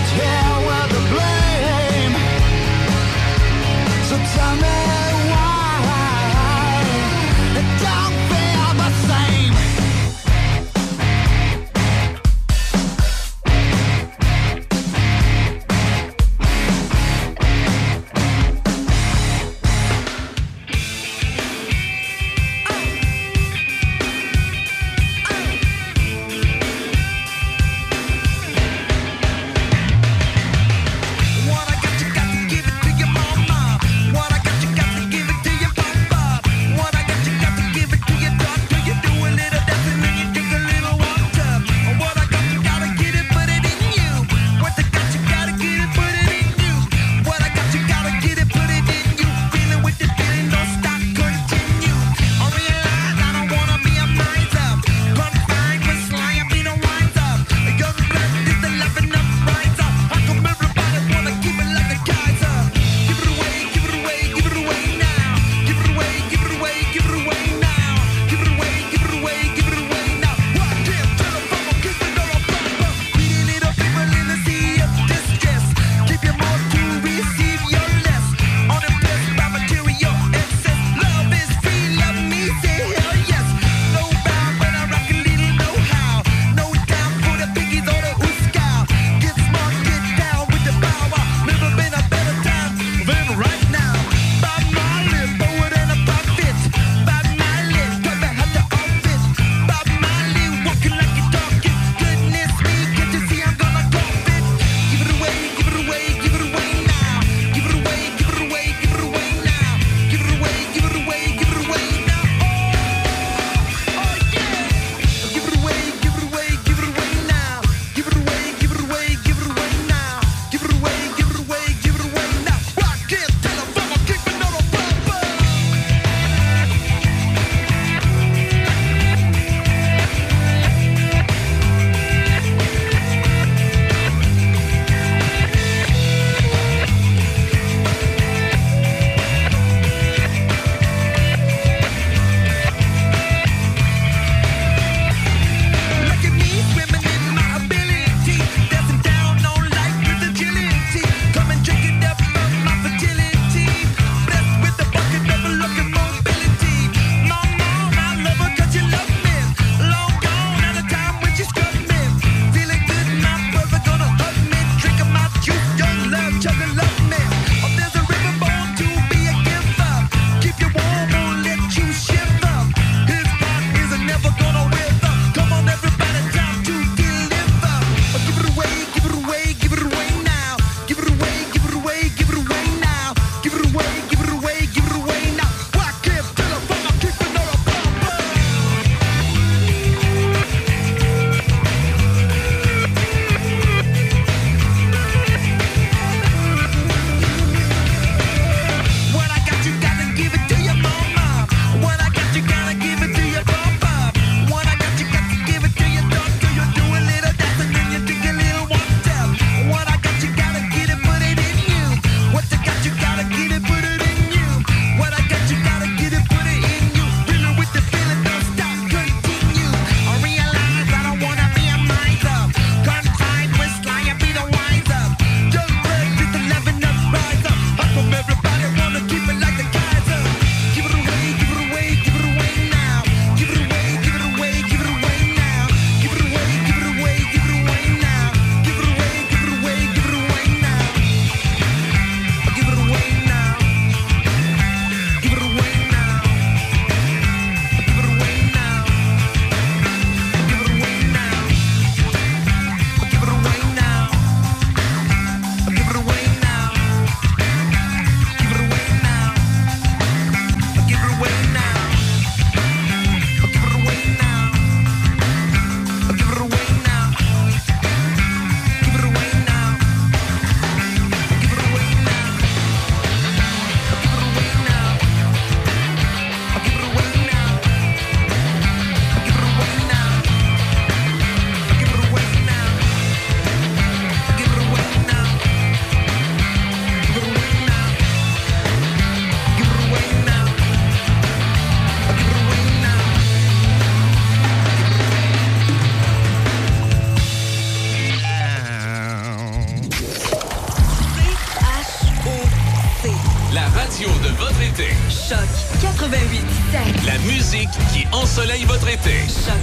Choc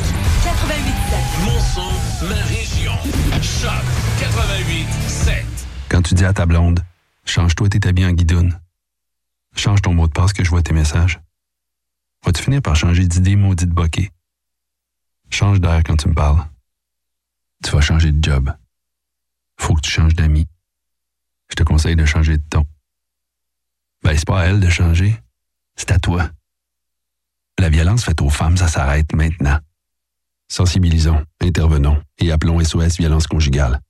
88 Mon son, ma région. Choc 88 7. Quand tu dis à ta blonde, change-toi tes habits en guidoune. Change ton mot de passe que je vois tes messages. Vas-tu finir par changer d'idée maudite bokeh? Change d'air quand tu me parles. Tu vas changer de job. Faut que tu changes d'amis. Je te conseille de changer de ton. Ben, c'est pas à elle de changer. C'est à toi. La violence faite aux femmes, ça s'arrête maintenant. Sensibilisons, intervenons et appelons SOS Violence Conjugale.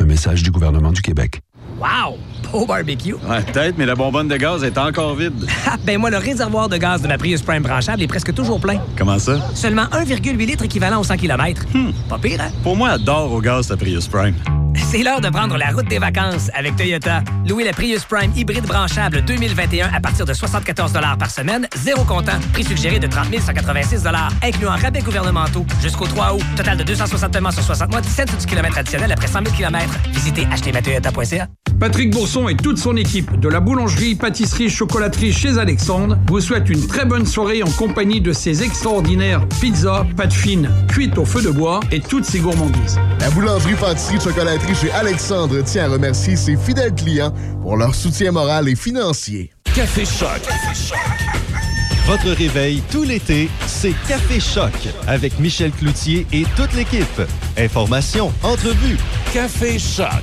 Un message du gouvernement du Québec. Wow! Beau barbecue! Ouais, peut-être, mais la bonbonne de gaz est encore vide. [laughs] Ah, ben moi, le réservoir de gaz de ma Prius Prime branchable est presque toujours plein. Comment ça? Seulement 1,8 litres équivalent aux 100 km. Pas pire, hein? Pour moi, adore au gaz ta Prius Prime. [laughs] C'est l'heure de prendre la route des vacances avec Toyota. Louez la Prius Prime hybride branchable 2021 à partir de 74 par semaine, zéro comptant. Prix suggéré de 30 186 incluant rabais gouvernementaux jusqu'au 3 août. Total de 260 paiements sur 60 mois, 17 sous du kilomètre additionnel après 100 000 km. Visitez achetezmatoyota.ca. Patrick Bourson et toute son équipe de la boulangerie, pâtisserie, chocolaterie chez Alexandre vous souhaitent une très bonne soirée en compagnie de ces extraordinaires pizzas, pâtes fines, cuites au feu de bois et toutes ces gourmandises. La boulangerie, pâtisserie, chocolaterie chez Alexandre tient à remercier ses fidèles clients pour leur soutien moral et financier. Café Choc. Votre réveil tout l'été, c'est Café Choc avec Michel Cloutier et toute l'équipe. Informations, entrevues. Café Choc.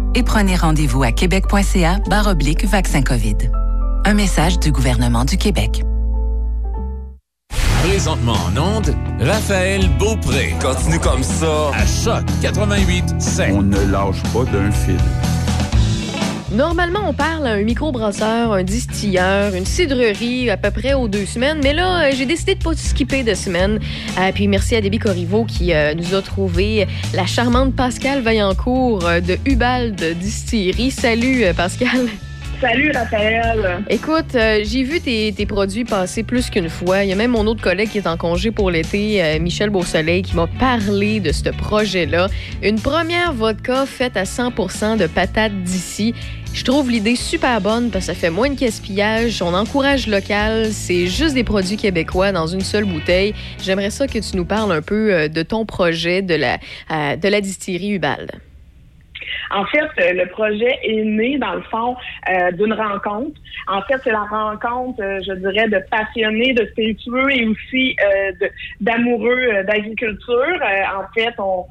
et prenez rendez-vous à québec.ca oblique vaccin COVID. Un message du gouvernement du Québec. Présentement en onde, Raphaël Beaupré. Continue comme ça. À Choc 88 7. On ne lâche pas d'un fil. Normalement, on parle à un microbrasseur, un distilleur, une cidrerie à peu près aux deux semaines. Mais là, euh, j'ai décidé de pas skipper de semaine. Euh, puis merci à Debbie Corriveau qui euh, nous a trouvé la charmante Pascal Vaillancourt euh, de Hubald Distillerie. Salut, Pascal. Salut Raphaël. Écoute, euh, j'ai vu tes, tes produits passer plus qu'une fois. Il y a même mon autre collègue qui est en congé pour l'été, euh, Michel Beausoleil, qui m'a parlé de ce projet-là. Une première vodka faite à 100% de patates d'ici. Je trouve l'idée super bonne parce que ça fait moins de gaspillage, on encourage local, c'est juste des produits québécois dans une seule bouteille. J'aimerais ça que tu nous parles un peu euh, de ton projet de la, euh, distillerie Ubald. En fait, euh, le projet est né, dans le fond, d'une rencontre. En fait, c'est la rencontre, je dirais, de passionnés, de spiritueux et aussi d'amoureux d'agriculture. En fait, on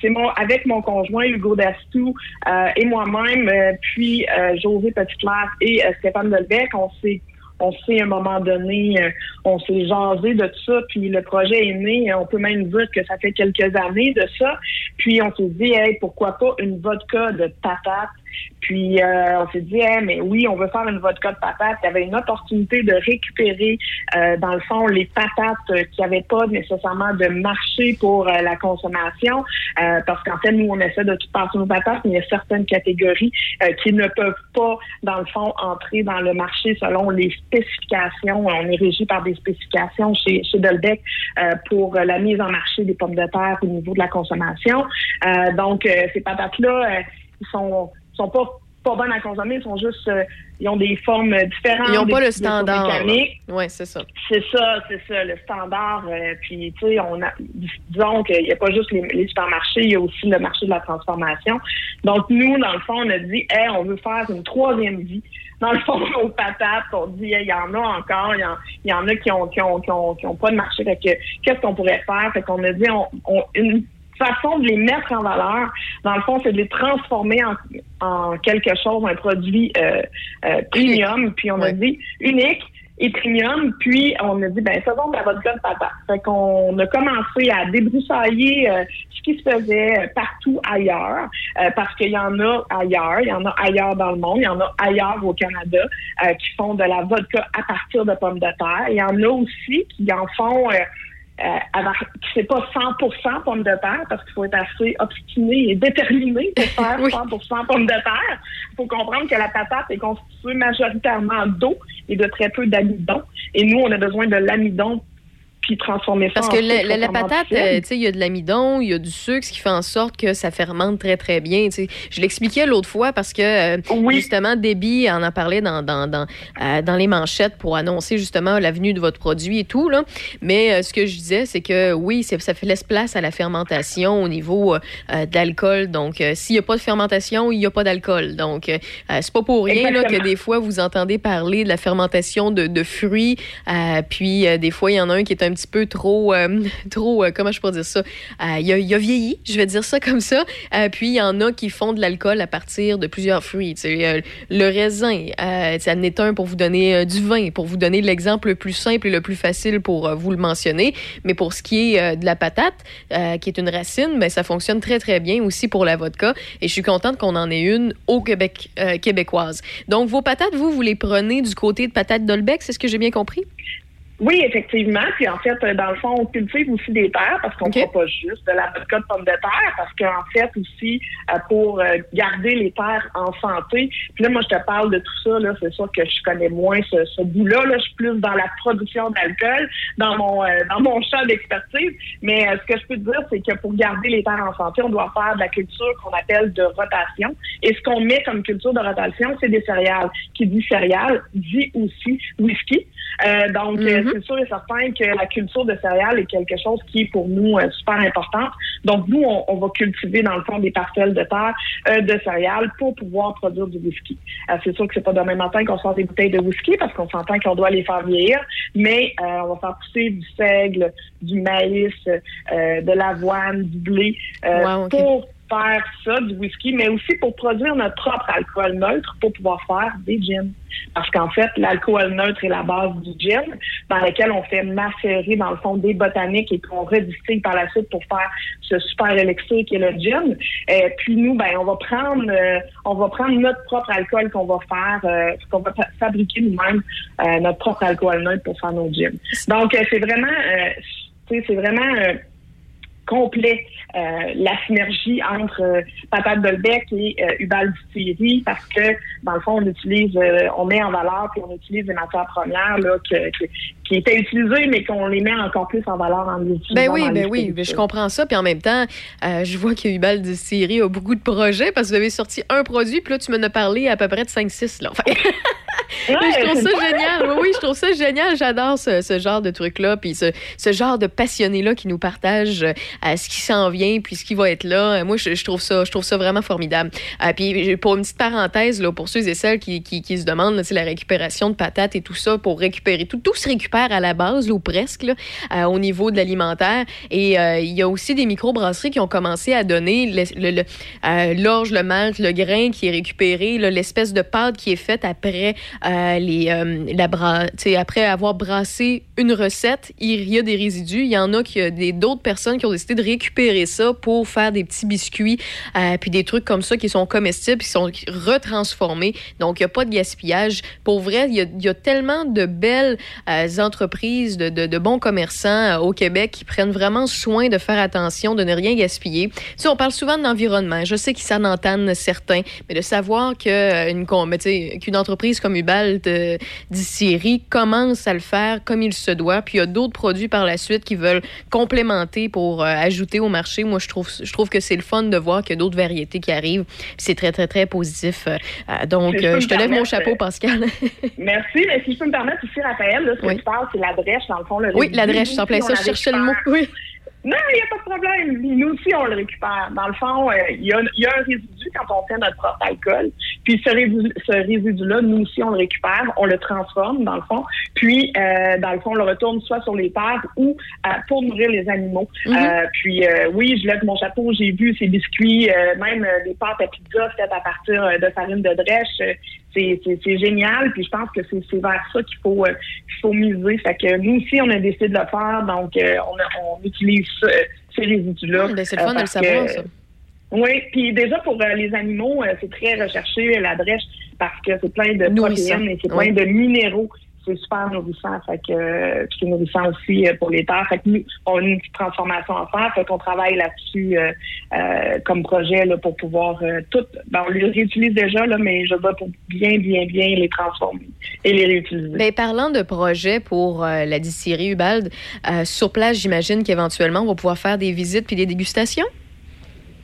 c'est mon avec mon conjoint Hugo Dastou euh, et moi-même, euh, puis euh, José Petitclerc et euh, Stéphane Delbecq, on s'est on s'est à un moment donné, euh, on s'est jasé de tout ça, puis le projet est né. On peut même dire que ça fait quelques années de ça. Puis on s'est dit, hey, pourquoi pas une vodka de patates. Puis euh, on s'est dit, hey, mais oui, on veut faire une vodka de patates. Il y avait une opportunité de récupérer, euh, dans le fond, les patates euh, qui n'avaient pas nécessairement de marché pour euh, la consommation. Euh, parce qu'en fait, nous, on essaie de tout passer nos patates, mais il y a certaines catégories qui ne peuvent pas, dans le fond, entrer dans le marché selon les spécifications. On est régi par des spécifications chez, chez Dolbec euh, pour la mise en marché des pommes de terre au niveau de la consommation. Donc, ces patates-là, ils sont sont pas pas bonnes à consommer, ils sont juste euh, ils ont des formes différentes. Ils n'ont pas des- le standard. Ouais, c'est ça. C'est ça, c'est ça, le standard. euh, puis, tu sais, on a, disons qu'il n'y a pas juste les, les supermarchés, il y a aussi le marché de la transformation. Donc, nous, dans le fond, on a dit, hey, on veut faire une troisième vie. Dans le fond, [laughs] aux patates, on dit, Hey, il y en a encore, il y y en a qui ont, qui ont, qui ont, qui ont pas de marché. Fait que, qu'est-ce qu'on pourrait faire? Fait qu'on a dit, on, on- une façon de les mettre en valeur, dans le fond, c'est de les transformer en, en quelque chose, un produit euh, euh, premium. Puis on a dit unique et premium. Puis on a dit, ben faisons de la vodka de patate. Fait qu'on a commencé à débroussailler euh, ce qui se faisait partout ailleurs, euh, parce qu'il y en a ailleurs, il y en a ailleurs dans le monde, il y en a ailleurs au Canada euh, qui font de la vodka à partir de pommes de terre. Il y en a aussi qui en font euh, c'est pas 100% pomme de terre parce qu'il faut être assez obstiné et déterminé pour [laughs] faire 100% pomme de terre. Il faut comprendre que la patate est constituée majoritairement d'eau et de très peu d'amidon. Et nous, on a besoin de l'amidon puis transformer ça Parce en que la, patate, euh, tu sais, il y a de l'amidon, il y a du sucre, ce qui fait en sorte que ça fermente très, très bien. tu sais. Je l'expliquais l'autre fois parce que, euh, justement, Debbie en a parlé dans, dans, dans, euh, dans les manchettes pour annoncer, justement, la venue de votre produit et tout. Là. Mais ce que je disais, c'est que, oui, ça fait laisse place à la fermentation au niveau de l'alcool. Donc, s'il n'y a pas de fermentation, il n'y a pas d'alcool. Donc, c'est pas pour rien là, que des fois, vous entendez parler de la fermentation de, de fruits. puis, des fois, il y en a un qui est un petit peu trop, euh, [laughs] trop euh, comment je peux dire ça? Euh, il, a, a vieilli, je vais dire ça [laughs] comme ça. Puis, il y en a qui font de l'alcool à partir de plusieurs fruits. Le raisin, ça en est un pour vous donner du vin, pour vous donner l'exemple le plus simple et le plus facile pour vous le mentionner. Mais pour ce qui est de la patate, qui est une racine, ben, ça fonctionne très, très bien aussi pour la vodka. Et je suis contente qu'on en ait une au Québec, québécoise. Donc, vos patates, vous, vous les prenez du côté de patates d'Olbec, c'est ce que j'ai bien compris? Oui, effectivement. Puis en fait, euh, dans le fond, on cultive aussi des terres parce qu'on ne fera pas juste de la vodka de pommes de terre, parce qu'en fait aussi, euh, pour euh, garder les terres en santé, puis là, moi, je te parle de tout ça, là, c'est sûr que je connais moins ce, ce bout-là. Là, je suis plus dans la production d'alcool, dans mon euh, dans mon champ d'expertise. Mais euh, ce que je peux te dire, c'est que pour garder les terres en santé, on doit faire de la culture qu'on appelle de rotation. Et ce qu'on met comme culture de rotation, c'est des céréales. Qui dit céréales, dit aussi whisky. Euh, donc, euh, c'est sûr et certain que la culture de céréales est quelque chose qui est pour nous euh, super importante. Donc, nous, on, on va cultiver dans le fond des parcelles de terre euh, de céréales pour pouvoir produire du whisky. Euh, c'est sûr que c'est pas demain matin qu'on sort des bouteilles de whisky parce qu'on s'entend qu'on doit les faire vieillir, mais euh, on va faire pousser du seigle, du maïs, euh, de l'avoine, du blé euh, Wow, pour ça, du whisky, mais aussi pour produire notre propre alcool neutre pour pouvoir faire des gins. Parce qu'en fait, l'alcool neutre est la base du gin, dans lequel on fait macérer, dans le fond, des botaniques et qu'on redistille par la suite pour faire ce super élixir qui est le gin. Euh, puis nous, ben, on va prendre, euh, on va prendre notre propre alcool qu'on va faire, euh, qu'on va fa- fabriquer nous-mêmes, euh, notre propre alcool neutre pour faire nos gins. Donc, c'est vraiment, c'est vraiment complet euh, la synergie entre euh, Patate Dolbec et euh, Ubal Distillery parce que dans le fond on utilise euh, on met en valeur puis on utilise des matières premières là que- que- qui étaient utilisées mais qu'on les met encore plus en valeur en les utilisant Ben oui, ben oui, ben je comprends ça. Puis en même temps, euh, je vois que Hubal de Syrie a beaucoup de projets parce que vous avez sorti un produit, puis là, tu m'en as parlé à peu près de 5-6. Là. Enfin, [laughs] je trouve ça génial. Oui, oui, je trouve ça génial. J'adore ce, ce genre de truc-là, puis ce, ce genre de passionné-là qui nous partage euh, ce qui s'en vient, puis ce qui va être là. Euh, Moi, je, trouve ça, je trouve ça vraiment formidable. Euh, puis pour une petite parenthèse, là, pour ceux et celles qui, qui, se demandent, là, la récupération de patates et tout ça, pour récupérer tout, tout se récupère à la base, ou presque, euh, au niveau de l'alimentaire. Et il y a aussi des microbrasseries qui ont commencé à donner le- le- le- l'orge, le malt, le grain qui est récupéré, l'espèce de pâte qui est faite après les, la bra- après avoir brassé une recette, il y a des résidus. Il y en a des d'autres personnes qui ont décidé de récupérer ça pour faire des petits biscuits, euh, puis des trucs comme ça qui sont comestibles, qui sont retransformés. Donc, il n'y a pas de gaspillage. Pour vrai, il y a, tellement de belles euh, entreprises, de, de- bons commerçants euh, au Québec qui prennent vraiment soin de faire attention, de ne rien gaspiller. Tu sais, on parle souvent de l'environnement. Je sais qu'ils s'en entendent certains, mais de savoir que une com- mais tu sais, qu'une entreprise comme Ubald euh, distillerie commence à le faire comme il se doit, puis il y a d'autres produits par la suite qui veulent complémenter pour ajouter au marché. Moi, je trouve, je trouve que c'est le fun de voir qu'il y a d'autres variétés qui arrivent. C'est très, très, très positif. Euh, euh, donc, Si je euh, te lève mon chapeau, euh, Pascal. [laughs] Merci, mais si je peux me permettre aussi, Raphaël, là, ce que Oui. tu parles, c'est la drèche, dans le fond. Le oui, la drèche, plein aussi, ça, je cherchais le mot. Oui. Non, il n'y a pas de problème. Puis Nous aussi, on le récupère. Dans le fond, euh, il y, a, il y a un résidu quand on fait notre propre alcool. Puis ce résidu- ce résidu-là, nous aussi, on le récupère, on le transforme, dans le fond. Puis, euh, dans le fond, on le retourne soit sur les terres ou euh, pour nourrir les animaux. Mhm. Euh, puis, euh, oui, je lève mon chapeau. J'ai vu ces biscuits, euh, même des pâtes à pizza faites à partir de farine de drèche. Euh, C'est génial. Puis, je pense que c'est vers ça qu'il faut, euh, qu'il faut miser. Fait que nous aussi, on a décidé de le faire. Donc, euh, on, a- on utilise ça, euh, ces résidus-là. Ben, c'est le fun de le parce savoir, que- ça. oui, puis déjà pour euh, les animaux, euh, c'est très recherché la drèche parce que c'est plein de protéines et c'est oui. plein de minéraux. C'est super nourrissant. Fait que euh, c'est nourrissant aussi euh, pour les terres. Fait que nous, on a une petite transformation à faire. Fait qu'on travaille là-dessus euh, comme projet là, pour pouvoir tout. Ben, on les réutilise déjà, là, mais je veux pour bien, bien, bien les transformer et les réutiliser. Ben, parlant de projet pour la distillerie Ubald, sur place, j'imagine qu'éventuellement, on va pouvoir faire des visites puis des dégustations?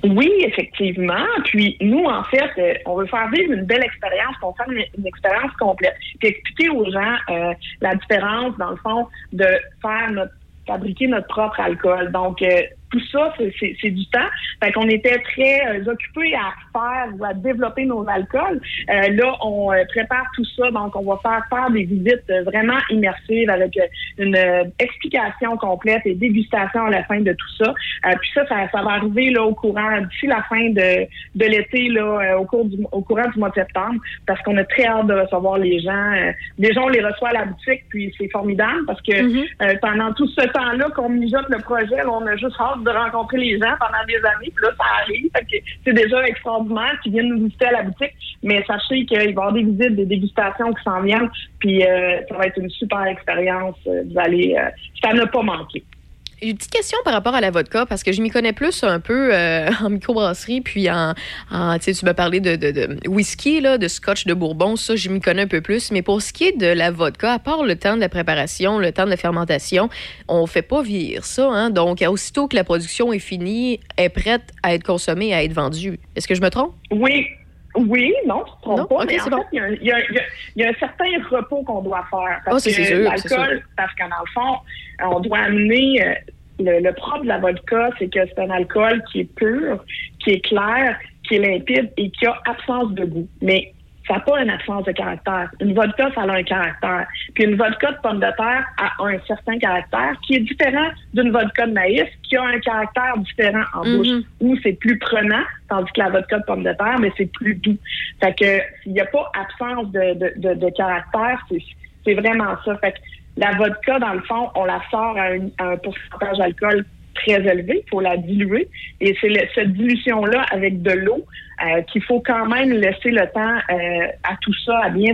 Oui, effectivement. Puis nous, en fait, euh, on veut faire vivre une belle expérience, qu'on fasse une, expérience complète. Puis expliquer aux gens euh, la différence, dans le fond, de faire notre fabriquer notre propre alcool. Donc, euh, tout ça, c'est- du temps. Fait qu'on était très euh, occupés à faire ou à développer nos alcools. Euh, là, on euh, prépare tout ça. Donc, on va faire faire des visites euh, vraiment immersives avec une explication complète et dégustation à la fin de tout ça. Euh, puis ça, ça, ça va arriver là au courant d'ici la fin de, de l'été là, euh, au cours du au courant du mois de septembre, parce qu'on a très hâte de recevoir les gens. Euh, déjà, on les reçoit à la boutique, puis c'est formidable parce que euh, pendant tout ce temps-là qu'on mijote le projet, là, on a juste hâte de rencontrer les gens pendant des années, puis là, ça arrive. C'est déjà extraordinaire qu'ils viennent nous visiter à la boutique, mais sachez qu'il va y avoir des visites, des dégustations qui s'en viennent, puis euh, ça va être une super expérience. Euh, Vous allez, euh, ça n'a pas manqué. Une petite question par rapport à la vodka, parce que je m'y connais plus un peu euh, [laughs] en microbrasserie, puis en, en tu m'as parlé de, de, de whisky, là, de scotch de bourbon, ça, je m'y connais un peu plus. Mais pour ce qui est de la vodka, à part le temps de la préparation, le temps de la fermentation, on fait pas vieillir ça. Hein? Donc, aussitôt que la production est finie, est prête à être consommée, à être vendue. Est-ce que je me trompe? Oui. Oui, non, tu te trompes Non? pas. Mais en bon. fait, il y, a un- y y a- certain repos qu'on doit faire. Ah, Parce c'est que sûr, l'alcool, parce qu'en fond, on doit amener. euh, le, le propre de la vodka, c'est que c'est un alcool qui est pur, qui est clair, qui est limpide et qui a absence de goût. Mais ça n'a pas une absence de caractère. Une vodka, ça a un caractère. Puis une vodka de pomme de terre a un certain caractère qui est différent d'une vodka de maïs qui a un caractère différent en Mhm. bouche où c'est plus prenant, tandis que la vodka de pomme de terre, mais c'est plus doux. Fait que s'il n'y a pas absence de, de, de, de caractère, c'est, vraiment ça. Fait que la vodka, dans le fond, on la sort à un, à un pourcentage d'alcool très élevé, il faut la diluer. Et c'est cette dilution-là avec de l'eau euh, qu'il faut quand même laisser le temps euh, à tout ça à bien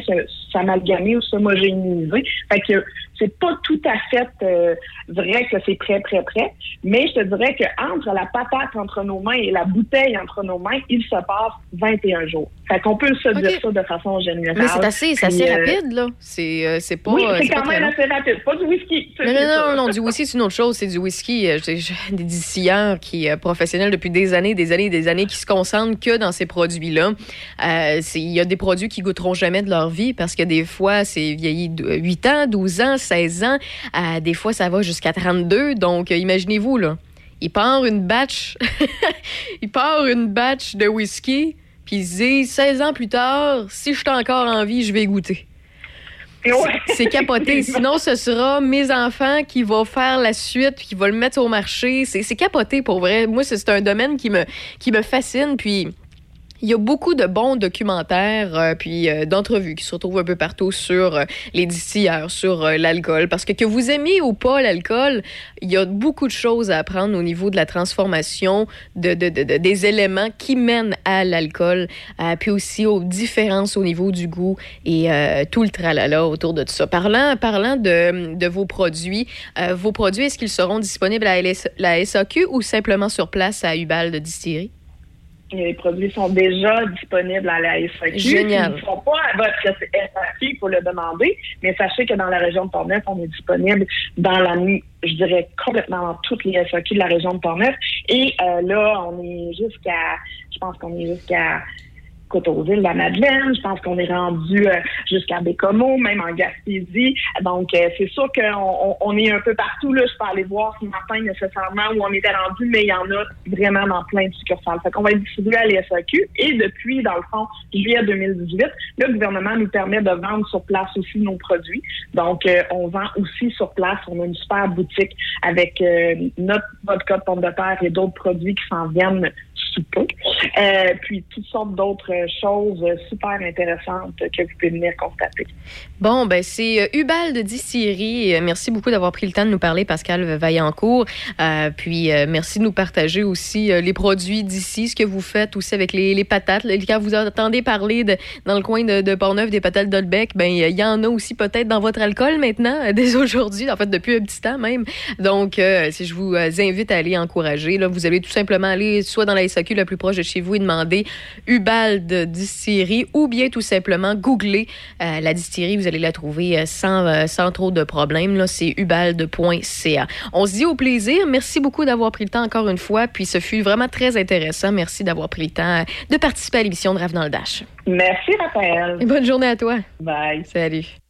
s'amalgamer ou s'homogénéiser. Fait que c'est pas tout à fait euh, vrai que c'est prêt, prêt, prêt. Mais je te dirais que entre la patate entre nos mains et la bouteille entre nos mains, il se passe 21 jours. Fait qu'on peut se dire ça de façon générale. Mais c'est assez, c'est assez Puis, euh, rapide, là. C'est c'est pas. oui, c'est quand même assez rapide. Pas du whisky. Non, non, non, non, du [laughs] whisky, c'est une autre chose. C'est du whisky. j'ai- des distilleurs qui, professionnels depuis des années, des années, des années, qui se concentrent que dans ces produits-là. Euh, c'est- Il y a des produits qui goûteront jamais de leur vie parce que des fois, c'est vieilli de 8 ans, 12 ans, 16 ans. Euh, des fois, ça va jusqu'à 32. Donc, euh, imaginez-vous, là. Il part une batch, [laughs] il part une batch de whisky, puis il se dit 16 ans plus tard, si je suis encore en vie, je vais goûter. C'est capoté. [laughs] Sinon, ce sera mes enfants qui vont faire la suite, puis qui vont le mettre au marché. C'est capoté pour vrai. Moi, c'est c'est un domaine qui me, qui me fascine. Puis. Il y a beaucoup de bons documentaires euh, puis euh, d'entrevues qui se retrouvent un peu partout sur euh, les distilleurs, sur euh, l'alcool. Parce que que vous aimiez ou pas l'alcool, il y a beaucoup de choses à apprendre au niveau de la transformation de, de- de- de- des éléments qui mènent à l'alcool, puis aussi aux différences au niveau du goût et tout le tralala autour de tout ça. Parlant, parlant de, vos produits, vos produits, est-ce qu'ils seront disponibles à LS la SAQ ou simplement sur place à Ubal de Distillerie? Les produits sont déjà disponibles à la SAQ. Génial. Ils ne sont pas à votre SAQ, faut le demander. Mais sachez que dans la région de Portneuf, on est disponible dans la nuit, je dirais complètement dans toutes les SAQ de la région de Portneuf. Et euh, là, on est jusqu'à, je pense qu'on est jusqu'à Coteauville, la Madeleine. Je pense qu'on est rendu euh, jusqu'à Bécomo, même en Gaspésie. Donc, euh, c'est sûr qu'on on, on est un peu partout. Là. Je peux aller voir ce matin nécessairement où on était rendu, mais il y en a vraiment dans plein de succursales. Fait qu'on va être distribué à l'ESAQ. Et depuis, dans le fond, juillet 2018, le gouvernement nous permet de vendre sur place aussi nos produits. Donc, euh, on vend aussi sur place. On a une super boutique avec euh, notre vodka de pomme de terre et d'autres produits qui s'en viennent sous peu. Euh, puis toutes sortes d'autres choses super intéressantes que vous pouvez venir constater. Bon, ben c'est euh, Ubal de Distillerie. Euh, Merci beaucoup d'avoir pris le temps de nous parler, Pascal Vaillancourt. Euh, puis euh, merci de nous partager aussi euh, les produits d'ici, ce que vous faites aussi avec les, patates. Quand vous entendez parler dans le coin de, de Portneuf des patates d'Olbec, ben il y en a aussi peut-être dans votre alcool maintenant, euh, [laughs] dès aujourd'hui, en fait depuis un petit temps même. Donc, euh, si je vous euh, invite à aller encourager, vous allez tout simplement aller soit dans la SAQ la plus proche de chez vous et demander Ubal de Distillerie ou bien tout simplement googler euh, la distillerie. Vous allez la trouver euh, sans, euh, sans trop de problèmes. Là, c'est ubalde.ca. On se dit au plaisir. Merci beaucoup d'avoir pris le temps encore une fois. Puis ce fut vraiment très intéressant. Merci d'avoir pris le temps de participer à l'émission de Rave dans le Dash. Merci, Raphaël. Et bonne journée à toi. Bye. Salut.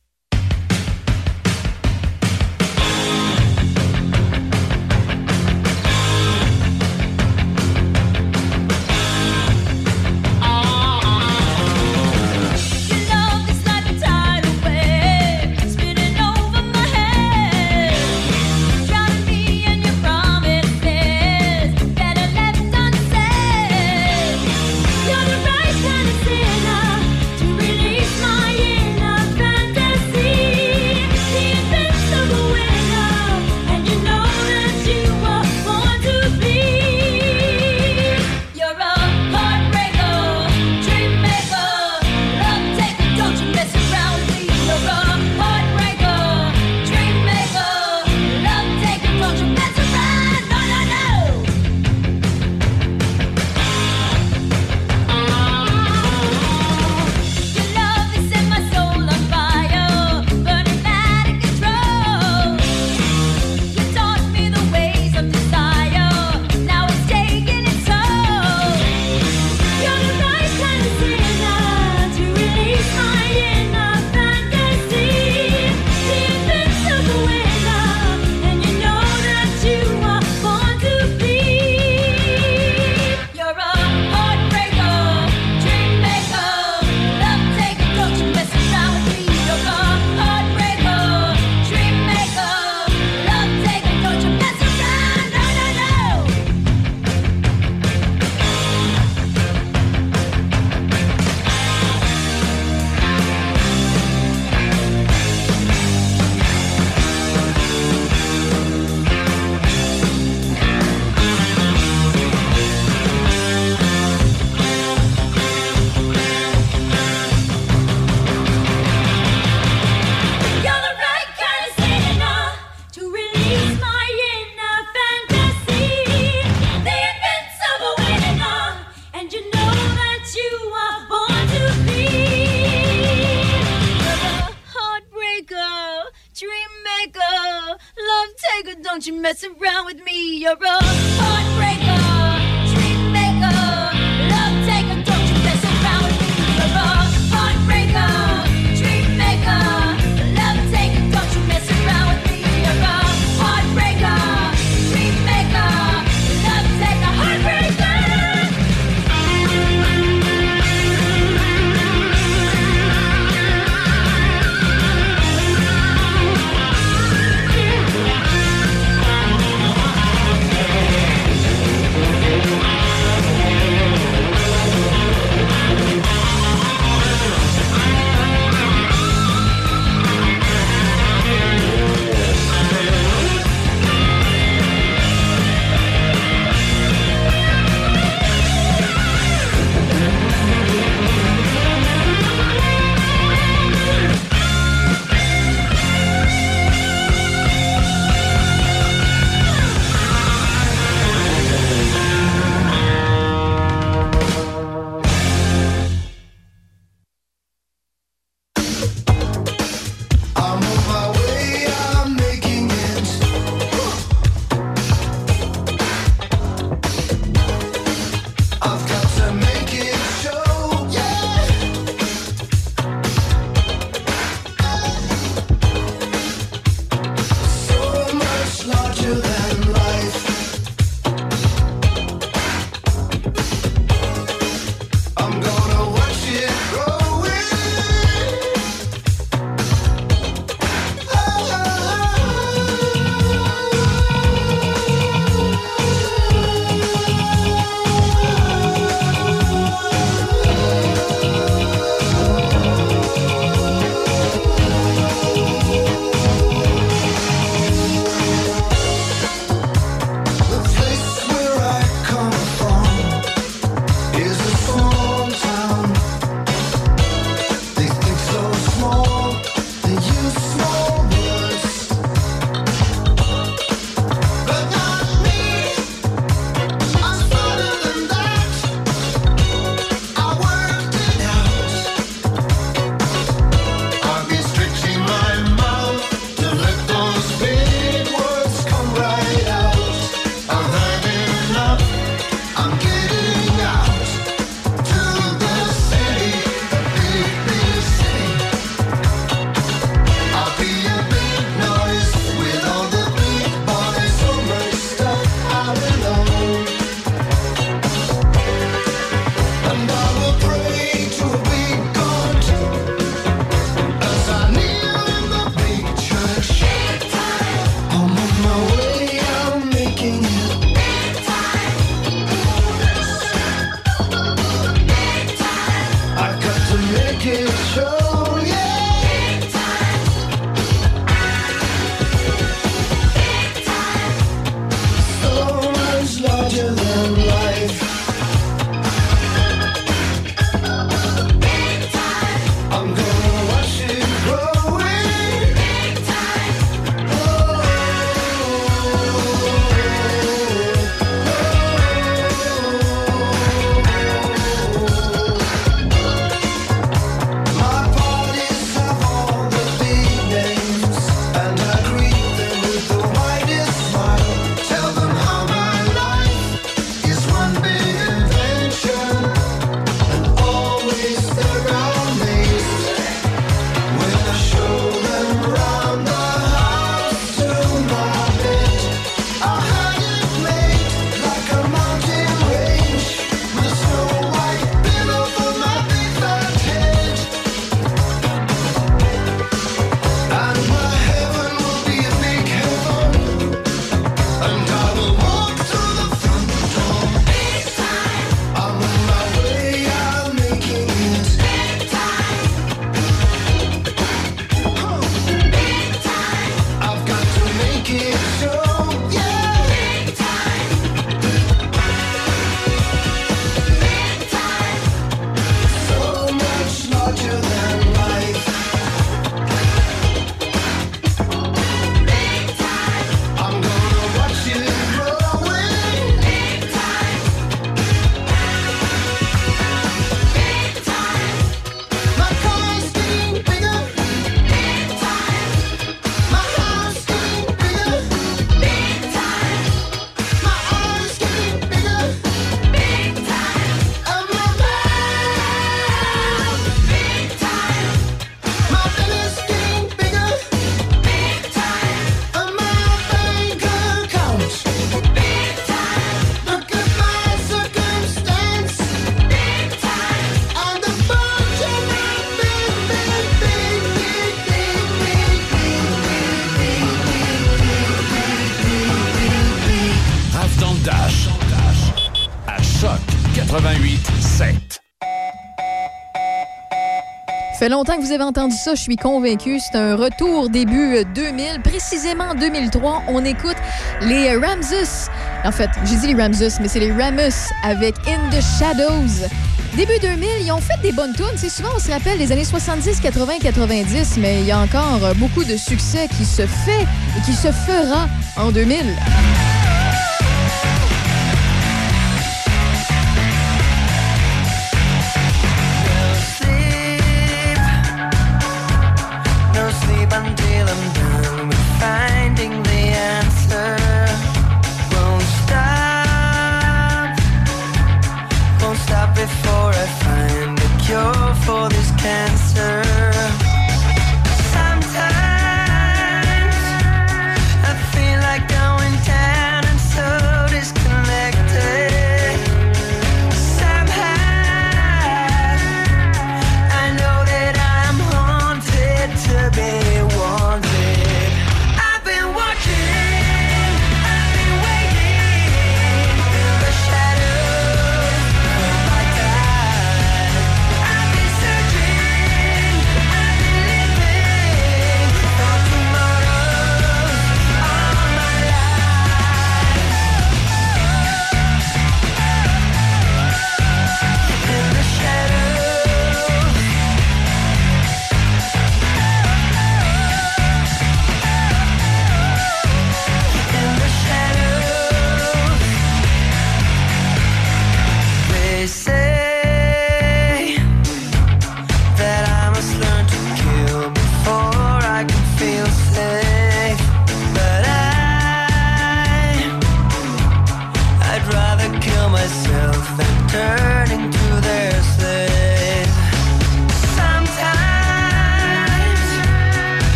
Longtemps que vous avez entendu ça, je suis convaincue. C'est un retour début euh, 2000, précisément en 2003. On écoute les Ramses. En fait, j'ai dit les Ramses, mais c'est les Ramus avec In the Shadows. Début 2000, ils ont fait des bonnes tunes. C'est souvent, on se rappelle des années 70, 80, 90, mais il y a encore euh, beaucoup de succès qui se fait et qui se fera en 2000.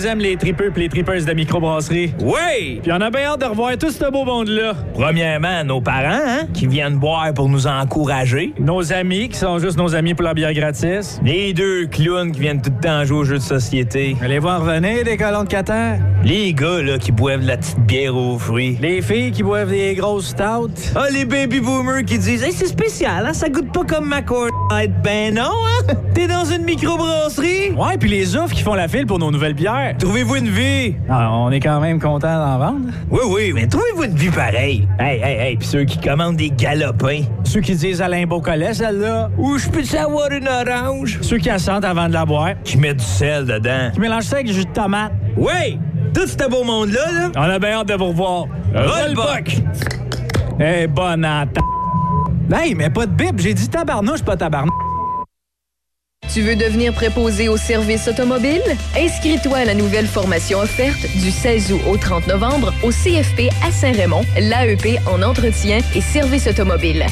Les aime, les tripeux pis les tripeuses de microbrasserie. Oui! Puis on a bien hâte de revoir tout ce beau monde-là. Premièrement, nos parents, hein, qui viennent boire pour nous encourager. Nos amis, qui sont juste nos amis pour la bière gratis. Les deux clowns qui viennent tout le temps jouer aux jeux de société. Allez voir revenir, les colons de Qatar. Les gars, là, qui boivent de la petite bière aux fruits. Les filles qui boivent des grosses stouts. Ah, les baby boomers qui disent Hey, c'est spécial, hein? Ça goûte pas comme ma Light. Ben non, hein? [laughs] T'es dans une microbrasserie? Ouais, puis les offres qui font la file pour nos nouvelles bières. Trouvez-vous une vie? Ah, on est quand même content d'en vendre. Oui, oui, mais trouvez-vous une vie pareille? Hey, hey, hey, pis ceux qui commandent des galopins. Ceux qui disent Alain Beaucollet, celle-là. Ou je peux savoir une orange? Ceux qui assentent avant de la boire. Qui mettent du sel dedans. Qui mélangent ça avec du jus de tomate. Oui! Tout ce beau monde-là, là. On a bien hâte de vous revoir. Rollbuck! Eh, bonne atta. Hey, mais pas de bip. J'ai dit tabarnouche, pas tabarnouche. Tu veux devenir préposé au service automobile? Inscris-toi à la nouvelle formation offerte du 16 août au 30 novembre au CFP à Saint-Raymond, l'AEP en entretien et service automobile.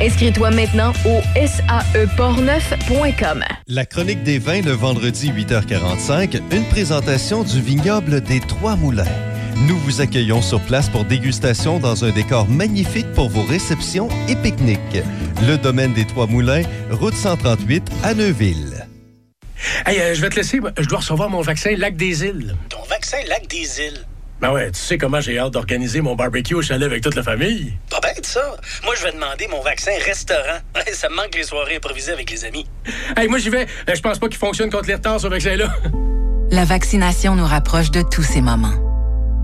Inscris-toi maintenant au saeportneuf.com. La chronique des vins le vendredi 8h45, une présentation du vignoble des Trois Moulins. Nous vous accueillons sur place pour dégustation dans un décor magnifique pour vos réceptions et pique-niques. Le domaine des Trois Moulins, route 138 à Neuville. Hey, euh, je vais te laisser. Je dois recevoir mon vaccin Lac des Îles. Ton vaccin Lac des Îles? Ben ouais, tu sais comment j'ai hâte d'organiser mon barbecue au chalet avec toute la famille. Pas bête, ça. Moi, je vais demander mon vaccin restaurant. [laughs] ça me manque les soirées improvisées avec les amis. Hey, moi, j'y vais. Euh, Je pense pas qu'il fonctionne contre les retards, ce vaccin-là. La vaccination nous rapproche de tous ces moments.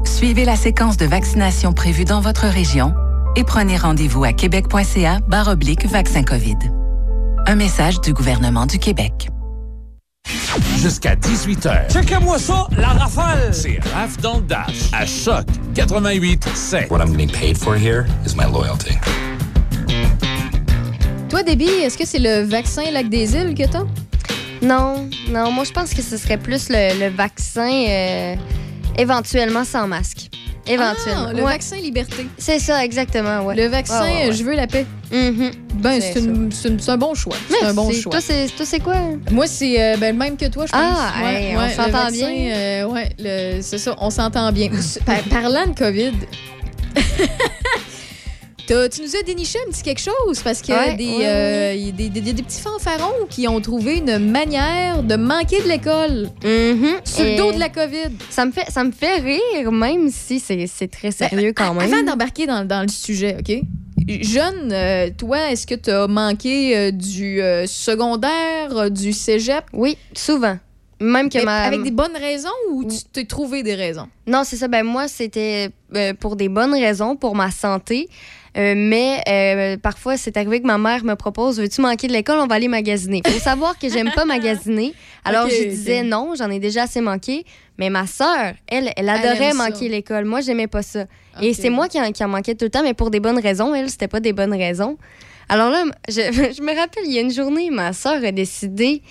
Suivez la séquence de vaccination prévue dans votre région et prenez rendez-vous à québec.ca barre oblique vaccin COVID. Un message du gouvernement du Québec. Jusqu'à 18h. Checkez-moi ça, la rafale! C'est Raph dans le Dash à Choc 88 7. What I'm getting paid for here is my loyalty. Toi, Déby, est-ce que c'est le vaccin Lac des Îles que t'as? Non, non, moi je pense que ce serait plus le, le vaccin euh, éventuellement sans masque. Éventuellement. Ah, le Ouais. vaccin liberté. C'est ça, exactement, ouais. Le vaccin Ouais, ouais, ouais. Je veux la paix. Mhm. Ben, C'est un bon choix. C'est un bon choix. Toi, c'est toi, c'est quoi? Moi, c'est euh, ben, le même que toi, je pense. Ah, hey, on s'entend bien. euh, ouais, c'est ça, on s'entend bien. Par- parlant de COVID, [laughs] tu nous as déniché un petit quelque chose parce qu'il y a Ouais, des, ouais, euh, y des, des- des petits fanfarons qui ont trouvé une manière de manquer de l'école sur le dos de la COVID. Ça me fait, ça me fait rire, même si c'est c'est très sérieux quand même. Ben, Avant d'embarquer dans, dans le sujet, OK? Jeune, euh, toi, est-ce que tu as manqué euh, du euh, secondaire, du cégep? Oui, souvent. Même que Mais ma... Avec des bonnes raisons ou tu t'es trouvé des raisons? Non, c'est ça. Ben moi, c'était pour des bonnes raisons, pour ma santé. Euh, mais euh, parfois, c'est arrivé que ma mère me propose Veux-tu manquer de l'école? On va aller magasiner. faut savoir que j'aime pas [laughs] magasiner. Alors, je disais non, j'en ai déjà assez manqué. Mais ma sœur, elle, elle adorait ça. manquer l'école. Moi, j'aimais pas ça. Et c'est moi qui en, qui en manquais tout le temps, mais pour des bonnes raisons. Elle, c'était pas des bonnes raisons. Alors là, je, [laughs] je me rappelle, il y a une journée, ma sœur a décidé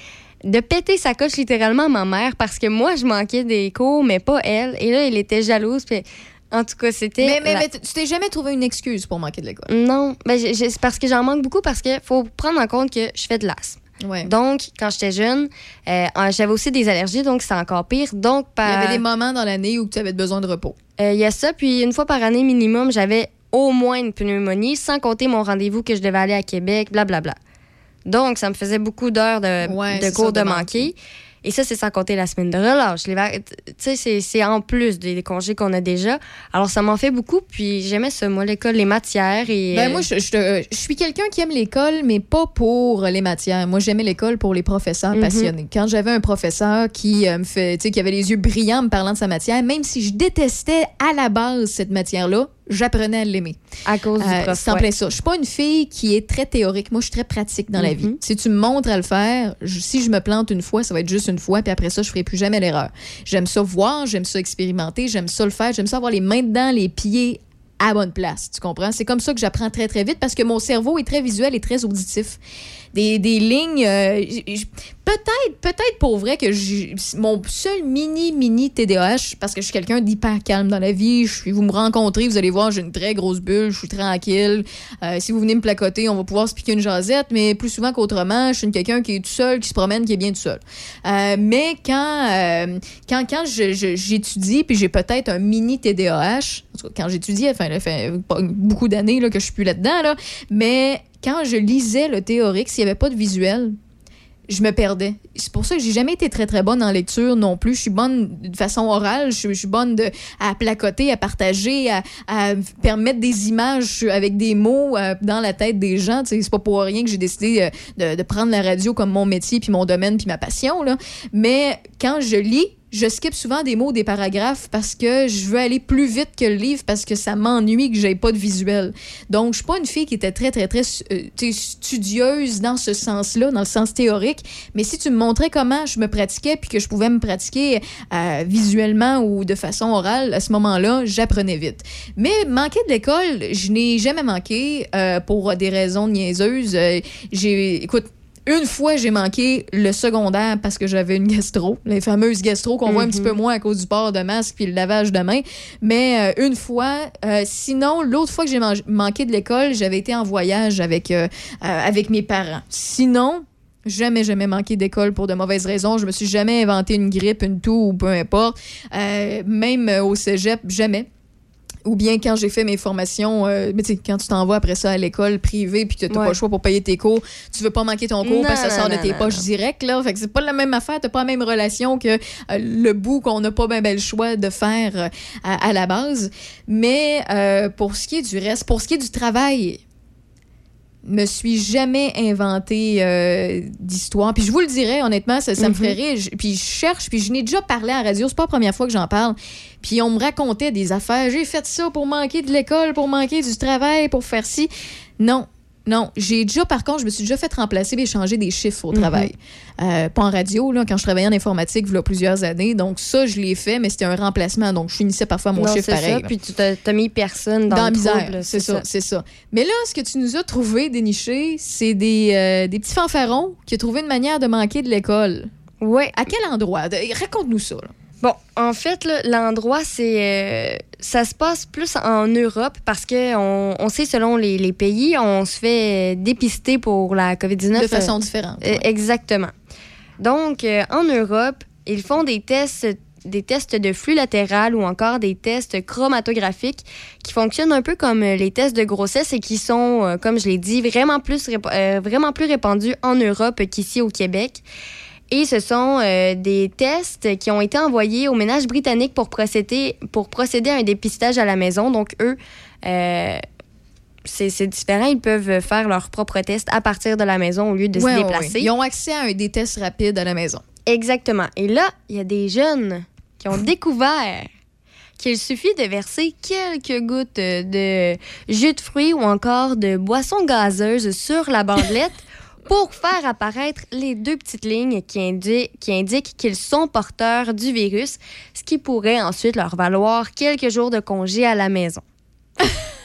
de péter sa coche littéralement à ma mère parce que moi, je manquais des cours, mais pas elle. Et là, elle était jalouse. Puis, en tout cas, c'était. Mais, mais, la- mais tu t'es jamais trouvé une excuse pour manquer de l'école? Non, ben, c'est parce que j'en manque beaucoup parce que faut prendre en compte que je fais de l'asthme. Ouais. Donc, quand j'étais jeune, euh, j'avais aussi des allergies, donc c'est encore pire. Donc, Il y avait des moments dans l'année où tu avais besoin de repos. Euh, Il y a ça, puis une fois par année minimum, j'avais au moins une pneumonie, sans compter mon rendez-vous que je devais aller à Québec, blablabla. Donc, ça me faisait beaucoup d'heures de, Ouais, de c'est cours de manquer. Et ça, c'est sans compter la semaine de relâche. C'est- en plus des, des congés qu'on a déjà. Alors, ça m'en fait beaucoup. Puis, j'aimais ça, moi, l'école, les matières. Et, Ben, euh, moi, je, je suis quelqu'un qui aime l'école, mais pas pour les matières. Moi, j'aimais l'école pour les professeurs Mhm. passionnés. Quand j'avais un professeur qui euh, me fait, qui avait les yeux brillants me parlant de sa matière, même si je détestais à la base cette matière-là, j'apprenais à l'aimer. À cause du Euh, prof, c'est en ouais. ça. Je suis pas une fille qui est très théorique. Moi, je suis très pratique dans la vie. Mhm. Si tu me montres à le faire, je- si je me plante une fois, ça va être juste une fois, puis après ça, je ferai plus jamais l'erreur. J'aime ça voir, j'aime ça expérimenter, j'aime ça le faire, j'aime ça avoir les mains dedans, les pieds à la bonne place. Tu comprends? C'est comme ça que j'apprends très, très vite parce que mon cerveau est très visuel et très auditif. Des, des lignes. euh, peut-être, peut-être pour vrai que mon seul mini, mini TDAH, parce que je suis quelqu'un d'hyper calme dans la vie, je suis, vous me rencontrez, vous allez voir, j'ai une très grosse bulle, je suis tranquille. Euh, si vous venez me placoter, on va pouvoir se piquer une jasette, mais plus souvent qu'autrement, je suis quelqu'un qui est tout seul, qui se promène, qui est bien tout seul. Euh, mais quand, quand, quand j'étudie, puis j'ai peut-être un mini TDAH, quand j'étudie, enfin, fait beaucoup d'années que je suis plus là-dedans, là, mais quand je lisais le théorique, s'il n'y avait pas de visuel, je me perdais. C'est pour ça que j'ai jamais été très très bonne en lecture non plus. Je suis bonne de façon orale, je, suis- bonne de, à placoter, à partager, à, permettre des images avec des mots euh, dans la tête des gens. C'est pas pour rien que j'ai décidé euh, de, prendre la radio comme mon métier, puis mon domaine, puis ma passion. Mais quand je lis, je skip souvent des mots, des paragraphes parce que je veux aller plus vite que le livre parce que ça m'ennuie que j'ai pas de visuel. Donc, je suis pas une fille qui était très, très, très euh, studieuse dans ce sens-là, dans le sens théorique. Mais si tu me montrais comment je me pratiquais puis que je pouvais me pratiquer euh, visuellement ou de façon orale, à ce moment-là, j'apprenais vite. Mais manquer de l'école, je n'ai jamais manqué euh, pour des raisons niaiseuses. J'ai, écoute, Une fois, j'ai manqué le secondaire parce que j'avais une gastro, les fameuses gastro qu'on voit un petit peu moins à cause du port de masque puis le lavage de mains. Mais euh, une fois, euh, sinon, l'autre fois que j'ai manqué de l'école, j'avais été en voyage avec, euh, avec mes parents. Sinon, Jamais, jamais manqué d'école pour de mauvaises raisons. Je me suis jamais inventé une grippe, une toux ou peu importe. Euh, même au cégep, jamais. Ou bien quand j'ai fait mes formations, euh, mais tu sais, quand tu t'envoies après ça à l'école privée puis que tu n'as Ouais. pas le choix pour payer tes cours, tu veux pas manquer ton cours Non, parce que ça non, sort de tes non, poches direct. Là. Fait que c'est pas la même affaire, t'as pas la même relation que euh, le bout qu'on n'a pas bien ben le choix de faire euh, à, à la base. Mais pour ce qui est du reste, pour ce qui est du travail, me suis jamais inventé euh, d'histoire. Puis je vous le dirais, honnêtement, ça, ça me Mhm. ferait rire. Puis je cherche, puis je n'ai déjà parlé à la radio. C'est pas la première fois que j'en parle. Puis on me racontait des affaires. J'ai fait ça pour manquer de l'école, pour manquer du travail, pour faire ci. Non. Non, j'ai déjà, par contre, je me suis déjà fait remplacer et changer des chiffres au Mhm. travail. Euh, pas en radio, là, quand je travaillais en informatique, il y a plusieurs années. Donc, ça, je l'ai fait, mais c'était un remplacement. Donc, je finissais parfois mon Non, chiffre pareil. ça, là puis tu t'as t'as mis personne dans, le misère. trouble, C'est ça, c'est ça. Mais là, ce que tu nous as trouvé, déniché, c'est des, euh, des petits fanfarons qui ont trouvé une manière de manquer de l'école. Oui. À quel endroit? Raconte-nous ça. là. Bon, en fait, l'endroit, c'est. euh, ça se passe plus en Europe parce que on, on sait, selon les, les pays, on se fait dépister pour la COVID-19. De façon euh, différente. euh, ouais. Exactement. Donc, euh, en Europe, ils font des tests des tests de flux latéral ou encore des tests chromatographiques qui fonctionnent un peu comme euh, les tests de grossesse et qui sont, euh, comme je l'ai dit, vraiment plus, euh, vraiment plus répandus en Europe qu'ici au Québec. Et ce sont euh, des tests qui ont été envoyés aux ménages britanniques pour procéder, pour procéder à un dépistage à la maison. Donc, eux, euh, c'est différent. Ils peuvent faire leurs propres tests à partir de la maison au lieu de Ouais, se déplacer. ouais. Ils ont accès à un des tests rapides à la maison. Exactement. Et là, il y a des jeunes qui ont [laughs] découvert qu'il suffit de verser quelques gouttes de jus de fruits ou encore de boissons gazeuses sur la bandelette pour faire apparaître les deux petites lignes qui, indi- qui indiquent qu'ils sont porteurs du virus, ce qui pourrait ensuite leur valoir quelques jours de congé à la maison.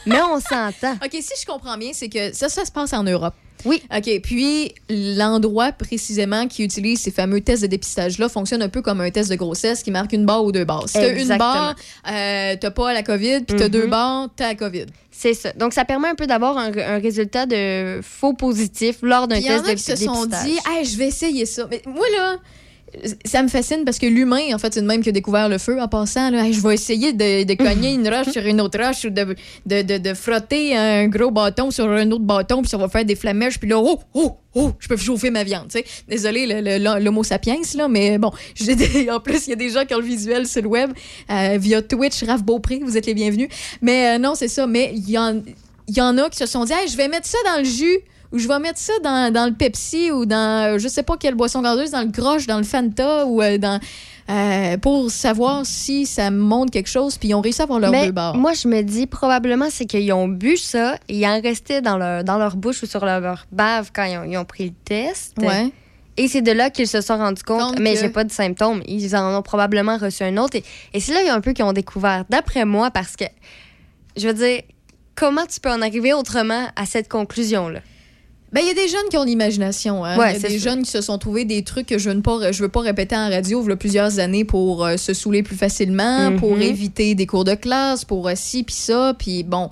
Mais on s'entend. OK, si je comprends bien, c'est que ça, ça se passe en Europe. Oui. OK, puis l'endroit précisément qui utilise ces fameux tests de dépistage-là fonctionne un peu comme un test de grossesse qui marque une barre ou deux barres. Si t'as une barre, euh, t'as pas la COVID, puis t'as Mhm. deux barres, t'as la COVID. C'est ça. Donc, ça permet un peu d'avoir un, un résultat de faux positif lors d'un Puis il y en test a de qui se sont dépistage. dit, hey, je vais essayer ça. Mais moi, là, ça me fascine parce que l'humain, en fait, c'est le même qui a découvert le feu en passant. Là, je vais essayer de, cogner une roche sur une autre roche ou de, de, de, frotter un gros bâton sur un autre bâton, puis ça va faire des flamèches. Puis là, oh, oh, oh, je peux chauffer ma viande. tu sais. Désolé, l'homo sapiens, là, mais bon, [laughs] des- en plus, il y a des gens qui ont le visuel sur le web euh, via Twitch. Raph Beaupré, vous êtes les bienvenus. Mais euh, non, c'est ça. Mais il y en, y en a qui se sont dit, Hey, je vais mettre ça dans le jus ou je vais mettre ça dans, dans le Pepsi ou dans euh, je sais pas quelle boisson gazeuse, dans le Groche, dans le Fanta ou euh, dans. euh, pour savoir si ça montre quelque chose, puis ils ont réussi à avoir leur Mais deux barres. moi, je me dis probablement c'est qu'ils ont bu ça et il en restait dans leur, dans leur bouche ou sur leur, leur bave quand ils ont, ils ont pris le test. Ouais. Et c'est de là qu'ils se sont rendus compte, Compte mais j'ai pas de symptômes. Ils en ont probablement reçu un autre. Et, et c'est là un peu qu'ils ont découvert, d'après moi, parce que, je veux dire, comment tu peux en arriver autrement à cette conclusion-là? Ben, il y a des jeunes qui ont l'imagination. Hein? Ouais, il y a des jeunes qui se sont trouvés des trucs que je ne pas, je veux pas répéter en radio il y a plusieurs années pour euh, se saouler plus facilement, Mhm. pour éviter des cours de classe, pour euh, ci puis ça, puis bon,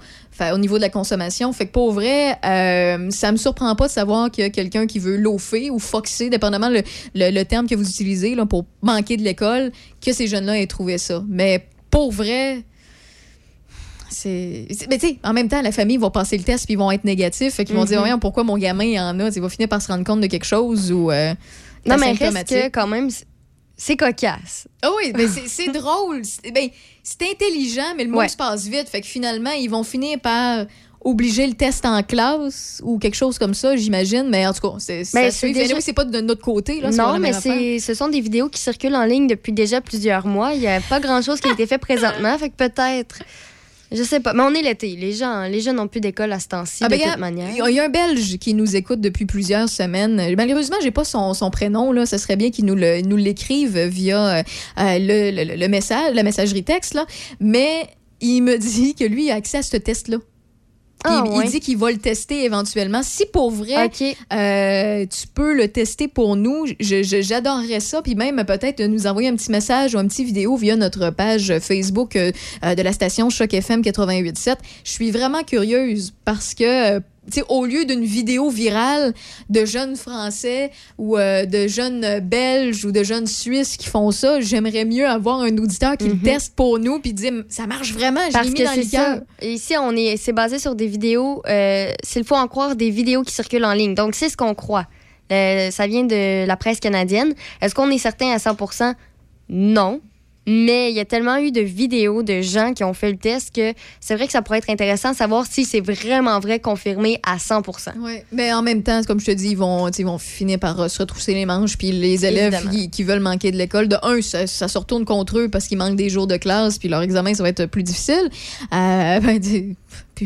au niveau de la consommation. Fait que pour vrai, euh, ça me surprend pas de savoir qu'il y a quelqu'un qui veut loafer ou foxer, dépendamment le, le, le terme que vous utilisez là, pour manquer de l'école, que ces jeunes-là aient trouvé ça. Mais pour vrai, c'est. Mais tu sais, en même temps, la famille va passer le test puis ils vont être négatifs. Fait qu'ils vont Mhm. dire, Voyons, pourquoi mon gamin il en a? Il va finir par se rendre compte de quelque chose ou. euh, Non, mais reste que quand même, c'est- cocasse. Ah oui, mais c'est [laughs] drôle. C'est ben, c'est intelligent, mais le monde Ouais. se passe vite. Fait que finalement, ils vont finir par obliger le test en classe ou quelque chose comme ça, j'imagine. Mais en tout cas, c'est Ben, suit. déjà- c'est pas de notre côté. Là, Non, mais ce sont des vidéos qui circulent en ligne depuis déjà plusieurs mois. Il n'y a pas grand-chose qui a été fait présentement, fait que peut-être... Je sais pas, mais on est l'été. Les gens, les jeunes n'ont plus d'école à ce temps-ci, Ah, de ben, toute manière. Il y a- un Belge qui nous écoute depuis plusieurs semaines. Malheureusement, j'ai pas son, son prénom. Là. Ça serait bien qu'il nous l'écrive via euh, euh, le, le- le message, la messagerie texte. Là. Mais il me [laughs] dit que lui a accès à ce test-là. Ah, il ouais. dit qu'il va le tester éventuellement. Si pour vrai, euh, tu peux le tester pour nous, j'adorerais ça. Puis même peut-être nous envoyer un petit message ou un petit vidéo via notre page Facebook euh, euh, de la station Choc FM 88.7. Je suis vraiment curieuse parce que... euh, tu sais, au lieu d'une vidéo virale de jeunes Français ou euh, de jeunes Belges ou de jeunes Suisses qui font ça, j'aimerais mieux avoir un auditeur qui le teste pour nous puis dire ça marche vraiment, je l'ai mis que dans le cœur. Ici, on est, c'est basé sur des vidéos. Euh, S'il faut en croire, des vidéos qui circulent en ligne. Donc, c'est ce qu'on croit. Euh, ça vient de la presse canadienne. Est-ce qu'on est certain à 100% Non. Mais il y a tellement eu de vidéos de gens qui ont fait le test que c'est vrai que ça pourrait être intéressant de savoir si c'est vraiment vrai confirmé à 100% Ouais, mais en même temps, comme je te dis, ils vont, ils vont finir par euh, se retrousser les manches. Puis les élèves qui, qui veulent manquer de l'école, de un, ça, ça se retourne contre eux parce qu'ils manquent des jours de classe, puis leur examen, ça va être plus difficile. Euh, [laughs] ben,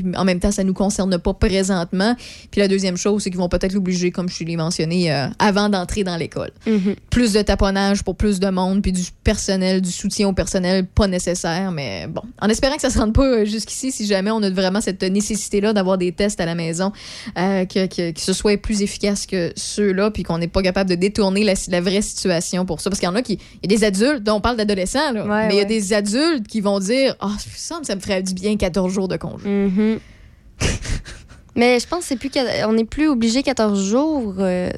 puis en même temps, ça nous concerne pas présentement. Puis la deuxième chose, c'est qu'ils vont peut-être l'obliger, comme je l'ai mentionné, euh, avant d'entrer dans l'école. Plus de taponnage pour plus de monde, puis du personnel, du soutien au personnel, pas nécessaire. Mais bon, en espérant que ça se rende pas euh, jusqu'ici, si jamais on a vraiment cette nécessité-là d'avoir des tests à la maison, euh, que, que, que ce soit plus efficace que ceux-là, puis qu'on n'est pas capable de détourner la, la vraie situation pour ça. Parce qu'il y en a qui. Il y a des adultes, dont on parle d'adolescents, là, mais il y a ouais. des adultes qui vont dire Ah, ça, ça me ferait du bien 14 jours de congé. Mhm. Mais je pense que c'est plus on n'est plus obligé 14 jours. euh,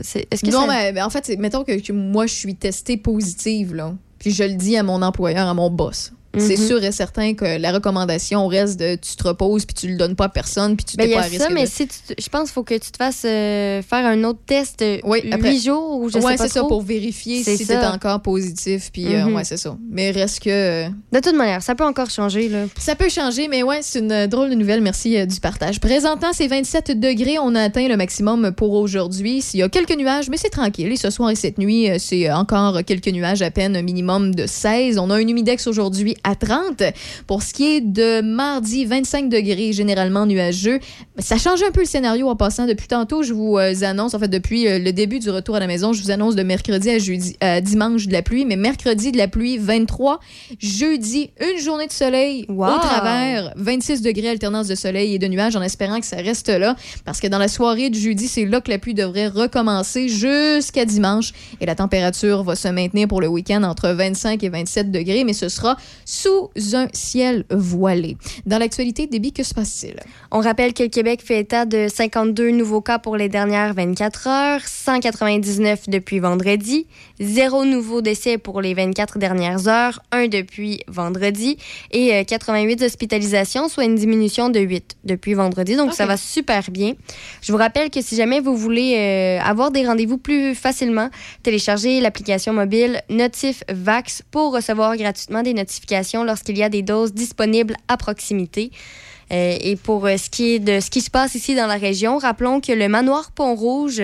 que non, ça- mais, mais en fait, mettons que, que moi, je suis testée positive, là. Puis je le dis à mon employeur, à mon boss. C'est Mhm. sûr et certain que la recommandation reste de tu te reposes puis tu le donnes pas à personne puis tu Ben, t'es y pas a à risque. ça, mais si tu je pense qu'il faut que tu te fasses euh, faire un autre test euh, huit après- jours ou je ouais, sais pas c'est ça pour vérifier si t'es encore positif puis euh, Mhm. ouais, c'est ça. Mais reste que euh, De toute manière, ça peut encore changer là. Ça peut changer, mais ouais, c'est une drôle de nouvelle. Merci du partage. Présentant, c'est 27 degrés. On a atteint le maximum pour aujourd'hui. Il y a quelques nuages, mais c'est tranquille. Et ce soir et cette nuit, c'est encore quelques nuages à peine, un minimum de 16. On a un humidex aujourd'hui à 30. Pour ce qui est de mardi, 25 degrés, généralement nuageux. Ça change un peu le scénario en passant. Depuis tantôt, je vous euh, annonce, en fait, depuis euh, le début du retour à la maison, je vous annonce de mercredi à jeudi, à dimanche de la pluie, mais mercredi de la pluie 23, jeudi une journée de soleil Wow. au travers, 26 degrés alternance de soleil et de nuages en espérant que ça reste là parce que dans la soirée du jeudi, c'est là que la pluie devrait recommencer jusqu'à dimanche et la température va se maintenir pour le week-end entre 25 et 27 degrés, mais ce sera sous un ciel voilé. Dans l'actualité, Déby, que se passe-t-il? On rappelle que le Québec fait état de 52 nouveaux cas pour les dernières 24 heures, 199 depuis vendredi, zéro nouveau décès pour les 24 dernières heures, un depuis vendredi, et euh, 88 hospitalisations, soit une diminution de 8 depuis vendredi. Donc, ça va super bien. Je vous rappelle que si jamais vous voulez euh, avoir des rendez-vous plus facilement, téléchargez l'application mobile Notif Vax pour recevoir gratuitement des notifications lorsqu'il y a des doses disponibles à proximité. Euh, et pour euh, ce qui est de ce qui se passe ici dans la région, rappelons que le manoir Pont-Rouge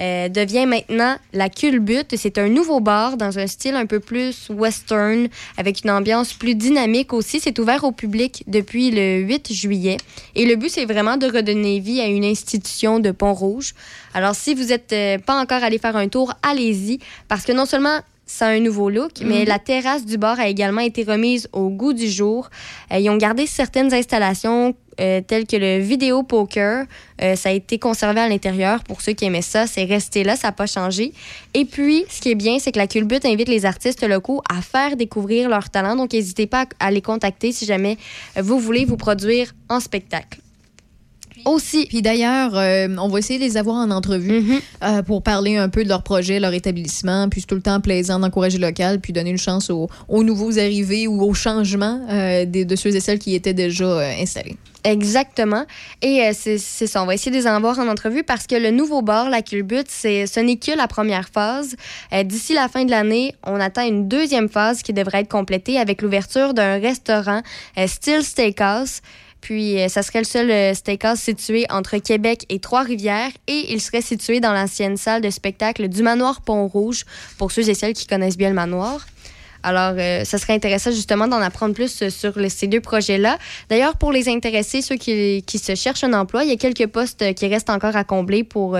euh, devient maintenant la Culbute. C'est un nouveau bar dans un style un peu plus western, avec une ambiance plus dynamique aussi. C'est ouvert au public depuis le 8 juillet. Et le but, c'est vraiment de redonner vie à une institution de Pont-Rouge. Alors, si vous n'êtes pas encore allé faire un tour, allez-y, parce que non seulement ça a un nouveau look, mais Mhm. la terrasse du bar a également été remise au goût du jour. Euh, ils ont gardé certaines installations euh, telles que le vidéo poker. Euh, ça a été conservé à l'intérieur pour ceux qui aimaient ça. C'est resté là, ça n'a pas changé. Et puis, ce qui est bien, c'est que la Culbute invite les artistes locaux à faire découvrir leur talent. Donc, n'hésitez pas à les contacter si jamais vous voulez vous produire en spectacle. Aussi. Puis d'ailleurs, euh, on va essayer de les avoir en entrevue Mm-hmm. euh, pour parler un peu de leur projet, leur établissement. Puis c'est tout le temps plaisant d'encourager le local, puis donner une chance aux, aux nouveaux arrivés ou aux changements euh, de ceux et celles qui étaient déjà euh, installés. Exactement. Et c'est ça, on va essayer de les avoir en entrevue parce que le nouveau bar, la Culbute, ce n'est que la première phase. D'ici la fin de l'année, on attend une deuxième phase qui devrait être complétée avec l'ouverture d'un restaurant style steakhouse. Puis, euh, ça serait le seul euh, steakhouse situé entre Québec et Trois-Rivières et il serait situé dans l'ancienne salle de spectacle du manoir Pont-Rouge pour ceux et celles qui connaissent bien le manoir. Alors, euh, ça serait intéressant justement d'en apprendre plus sur ces deux projets-là. D'ailleurs, pour les intéressés, ceux qui, qui se cherchent un emploi, il y a quelques postes qui restent encore à combler pour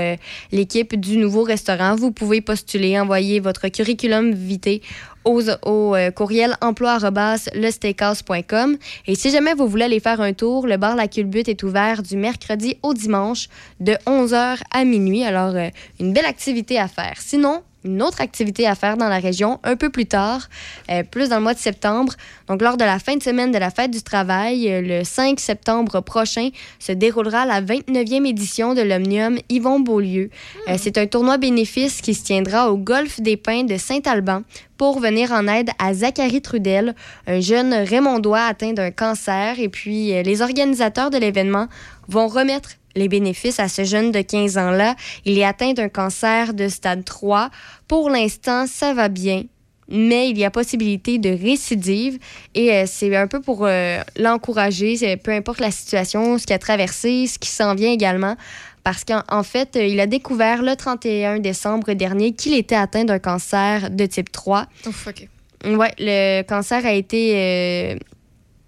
l'équipe du nouveau restaurant. Vous pouvez postuler, envoyer votre curriculum vitae au, euh, courriel emploi@lesteakhouse.com. Et si jamais vous voulez aller faire un tour, le bar La Culbute est ouvert du mercredi au dimanche de 11h à minuit. Alors, euh, une belle activité à faire. Sinon, une autre activité à faire dans la région un peu plus tard, euh, plus dans le mois de septembre. Donc, lors de la fin de semaine de la fête du travail, euh, le 5 septembre prochain, se déroulera la 29e édition de l'Omnium Yvon Beaulieu. Euh, C'est un tournoi bénéfice qui se tiendra au Golfe des Pins de Saint-Alban pour venir en aide à Zachary Trudel, un jeune Raymondois atteint d'un cancer. Et puis, les organisateurs de l'événement vont remettre les bénéfices à ce jeune de 15 ans-là. Il est atteint d'un cancer de stade 3. Pour l'instant, ça va bien. Mais il y a possibilité de récidive et euh, c'est un peu pour euh, l'encourager, c'est- peu importe la situation, ce qu'il a traversé, ce qui s'en vient également. Parce qu'en en fait, euh, il a découvert le 31 décembre dernier qu'il était atteint d'un cancer de type 3. Ouf. Ouais, le cancer a été euh,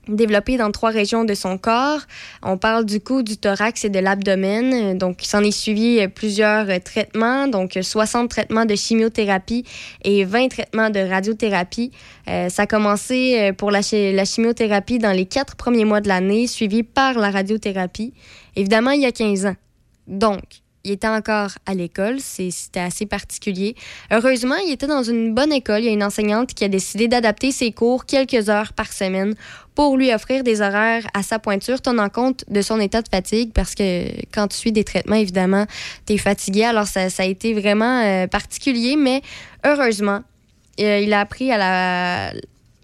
développé dans trois régions de son corps. On parle du cou, du thorax et de l'abdomen. Euh, Donc, il s'en est suivi euh, plusieurs euh, traitements, donc euh, 60 traitements de chimiothérapie et 20 traitements de radiothérapie. Euh, ça a commencé euh, pour la chimiothérapie dans les quatre premiers mois de l'année, suivi par la radiothérapie. Évidemment, il y a 15 ans. Donc, il était encore à l'école, c'était assez particulier. Heureusement, il était dans une bonne école. Il y a une enseignante qui a décidé d'adapter ses cours quelques heures par semaine pour lui offrir des horaires à sa pointure, tenant compte de son état de fatigue, parce que quand tu suis des traitements, évidemment, tu es fatigué. Alors, ça, ça a été vraiment euh, particulier, mais heureusement, euh, il a appris à la,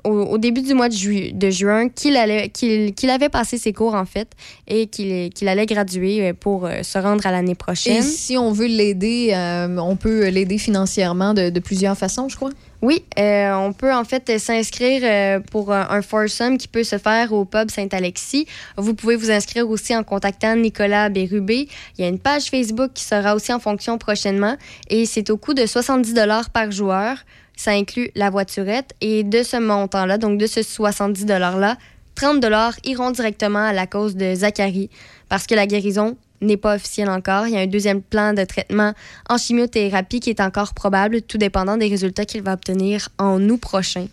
au, au début du mois de, ju- de juin qu'il allait qu'il qu'il avait passé ses cours, en fait, et qu'il qu'il allait graduer euh, pour euh, se rendre à l'année Et prochaine. si on veut l'aider, euh, on peut l'aider financièrement de, de plusieurs façons, je crois? Oui, euh, on peut en fait s'inscrire pour un, un foursome qui peut se faire au pub Saint-Alexis. Vous pouvez vous inscrire aussi en contactant Nicolas Bérubé. Il y a une page Facebook qui sera aussi en fonction prochainement et c'est au coût de 70 dollars par joueur. Ça inclut la voiturette et de ce montant-là, donc de ce 70 dollars-là, 30 dollars iront directement à la cause de Zachary parce que la guérison n'est pas officielle encore. Il y a un deuxième plan de traitement en chimiothérapie qui est encore probable, tout dépendant des résultats qu'il va obtenir en août prochain.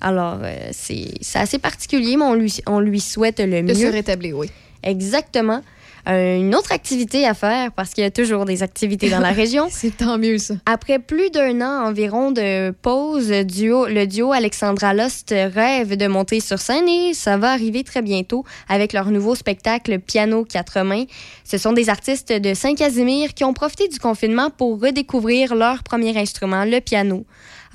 Alors, euh, c'est assez particulier, mais on lui, on lui souhaite le De se mieux. rétablir, oui. Exactement. Euh, une autre activité à faire, parce qu'il y a toujours des activités dans la [laughs] région. c'est tant mieux, ça. Après plus d'un an environ de pause, duo, le duo Alexandra Lost rêve de monter sur scène et ça va arriver très bientôt avec leur nouveau spectacle Piano quatre mains. Ce sont des artistes de Saint-Casimir qui ont profité du confinement pour redécouvrir leur premier instrument, le piano.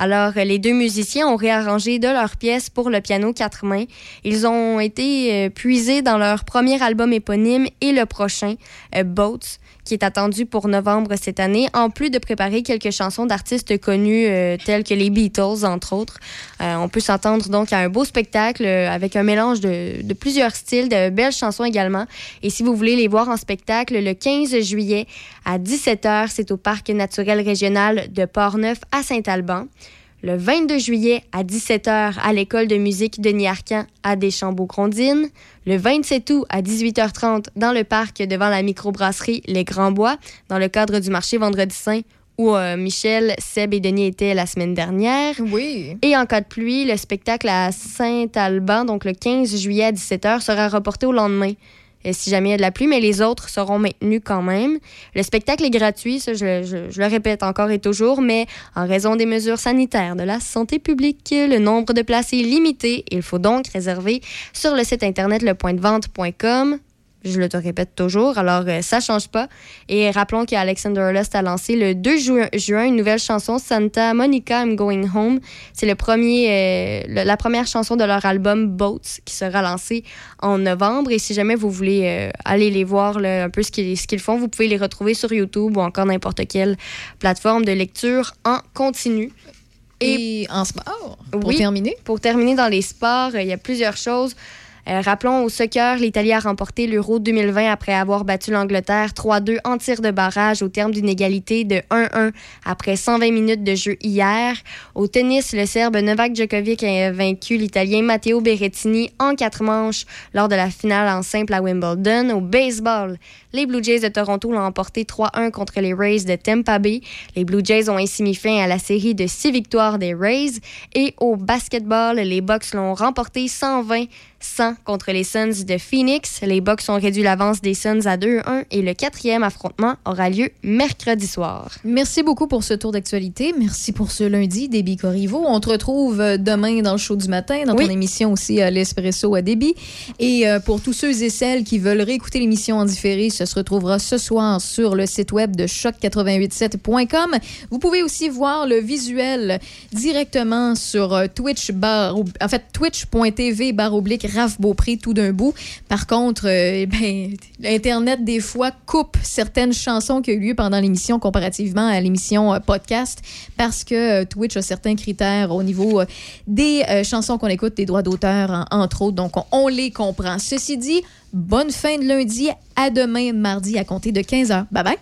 Alors, euh, les deux musiciens ont réarrangé de leurs pièces pour le piano quatre mains. Ils ont été euh, puisés dans leur premier album éponyme et le prochain, euh, Boats, qui est attendu pour novembre cette année, en plus de préparer quelques chansons d'artistes connus euh, tels que les Beatles, entre autres. Euh, on peut s'entendre donc à un beau spectacle euh, avec un mélange de, de plusieurs styles, de belles chansons également. Et si vous voulez les voir en spectacle, le 15 juillet à 17h, c'est au Parc naturel régional de Portneuf à Saint-Alban. Le 22 juillet à 17h à l'école de musique Denis Arcan à Deschambault-Grondines. Le 27 août à 18h30 dans le parc devant la microbrasserie Les Grands Bois dans le cadre du marché Vendredi Saint où euh, Michel, Seb et Denis étaient la semaine dernière. Oui. Et en cas de pluie, le spectacle à Saint-Alban, donc le 15 juillet à 17h, sera reporté au lendemain. Euh, si jamais il y a de la pluie, mais les autres seront maintenus quand même. Le spectacle est gratuit, ça je, le répète encore et toujours, mais en raison des mesures sanitaires de la santé publique, le nombre de places est limité. Il faut donc réserver sur le site internet lepointdevente.com. Je le te répète toujours, alors euh, ça change pas. Et rappelons qu'Alexander Lust a lancé le 2 ju- juin une nouvelle chanson, Santa Monica I'm Going Home. C'est le premier, euh, le- la première chanson de leur album Boats qui sera lancée en novembre. Et si jamais vous voulez euh, aller les voir là, un peu ce qu'ils font, vous pouvez les retrouver sur YouTube ou encore n'importe quelle plateforme de lecture en continu. Et en sport, pour Oui, terminer? Pour terminer dans les sports, euh, il y a plusieurs choses. Euh, rappelons au soccer, l'Italie a remporté l'Euro 2020 après avoir battu l'Angleterre 3-2 en tir de barrage au terme d'une égalité de 1-1 après 120 minutes de jeu hier. Au tennis, le Serbe Novak Djokovic a vaincu l'Italien Matteo Berrettini en quatre manches lors de la finale en simple à Wimbledon. Au baseball, les Blue Jays de Toronto l'ont emporté 3-1 contre les Rays de Tampa Bay. Les Blue Jays ont ainsi mis fin à la série de six victoires des Rays. Et au basketball, les Bucks l'ont remporté 120 100 contre les Suns de Phoenix. Les Bucks ont réduit l'avance des Suns à 2-1 et le quatrième affrontement aura lieu mercredi soir. Merci beaucoup pour ce tour d'actualité. Merci pour ce lundi, Déby Corriveau. On te retrouve euh, demain dans le show du matin, dans ton émission aussi à l'Espresso à Déby. Et euh, pour tous ceux et celles qui veulent réécouter l'émission en différé, ça se retrouvera ce soir sur le site web de choc887.com. Vous pouvez aussi voir le visuel directement sur euh, Twitch bar, en fait, twitch.tv barre oblique Raph Beaupré tout d'un bout. Par contre, euh, ben, l'Internet, des fois, coupe certaines chansons qui ont eu lieu pendant l'émission comparativement à l'émission euh, podcast parce que euh, Twitch a certains critères au niveau euh, des chansons qu'on écoute, des droits d'auteur, en- entre autres. Donc, on, on les comprend. Ceci dit, bonne fin de lundi. À demain, mardi, à compter de 15h. Bye bye.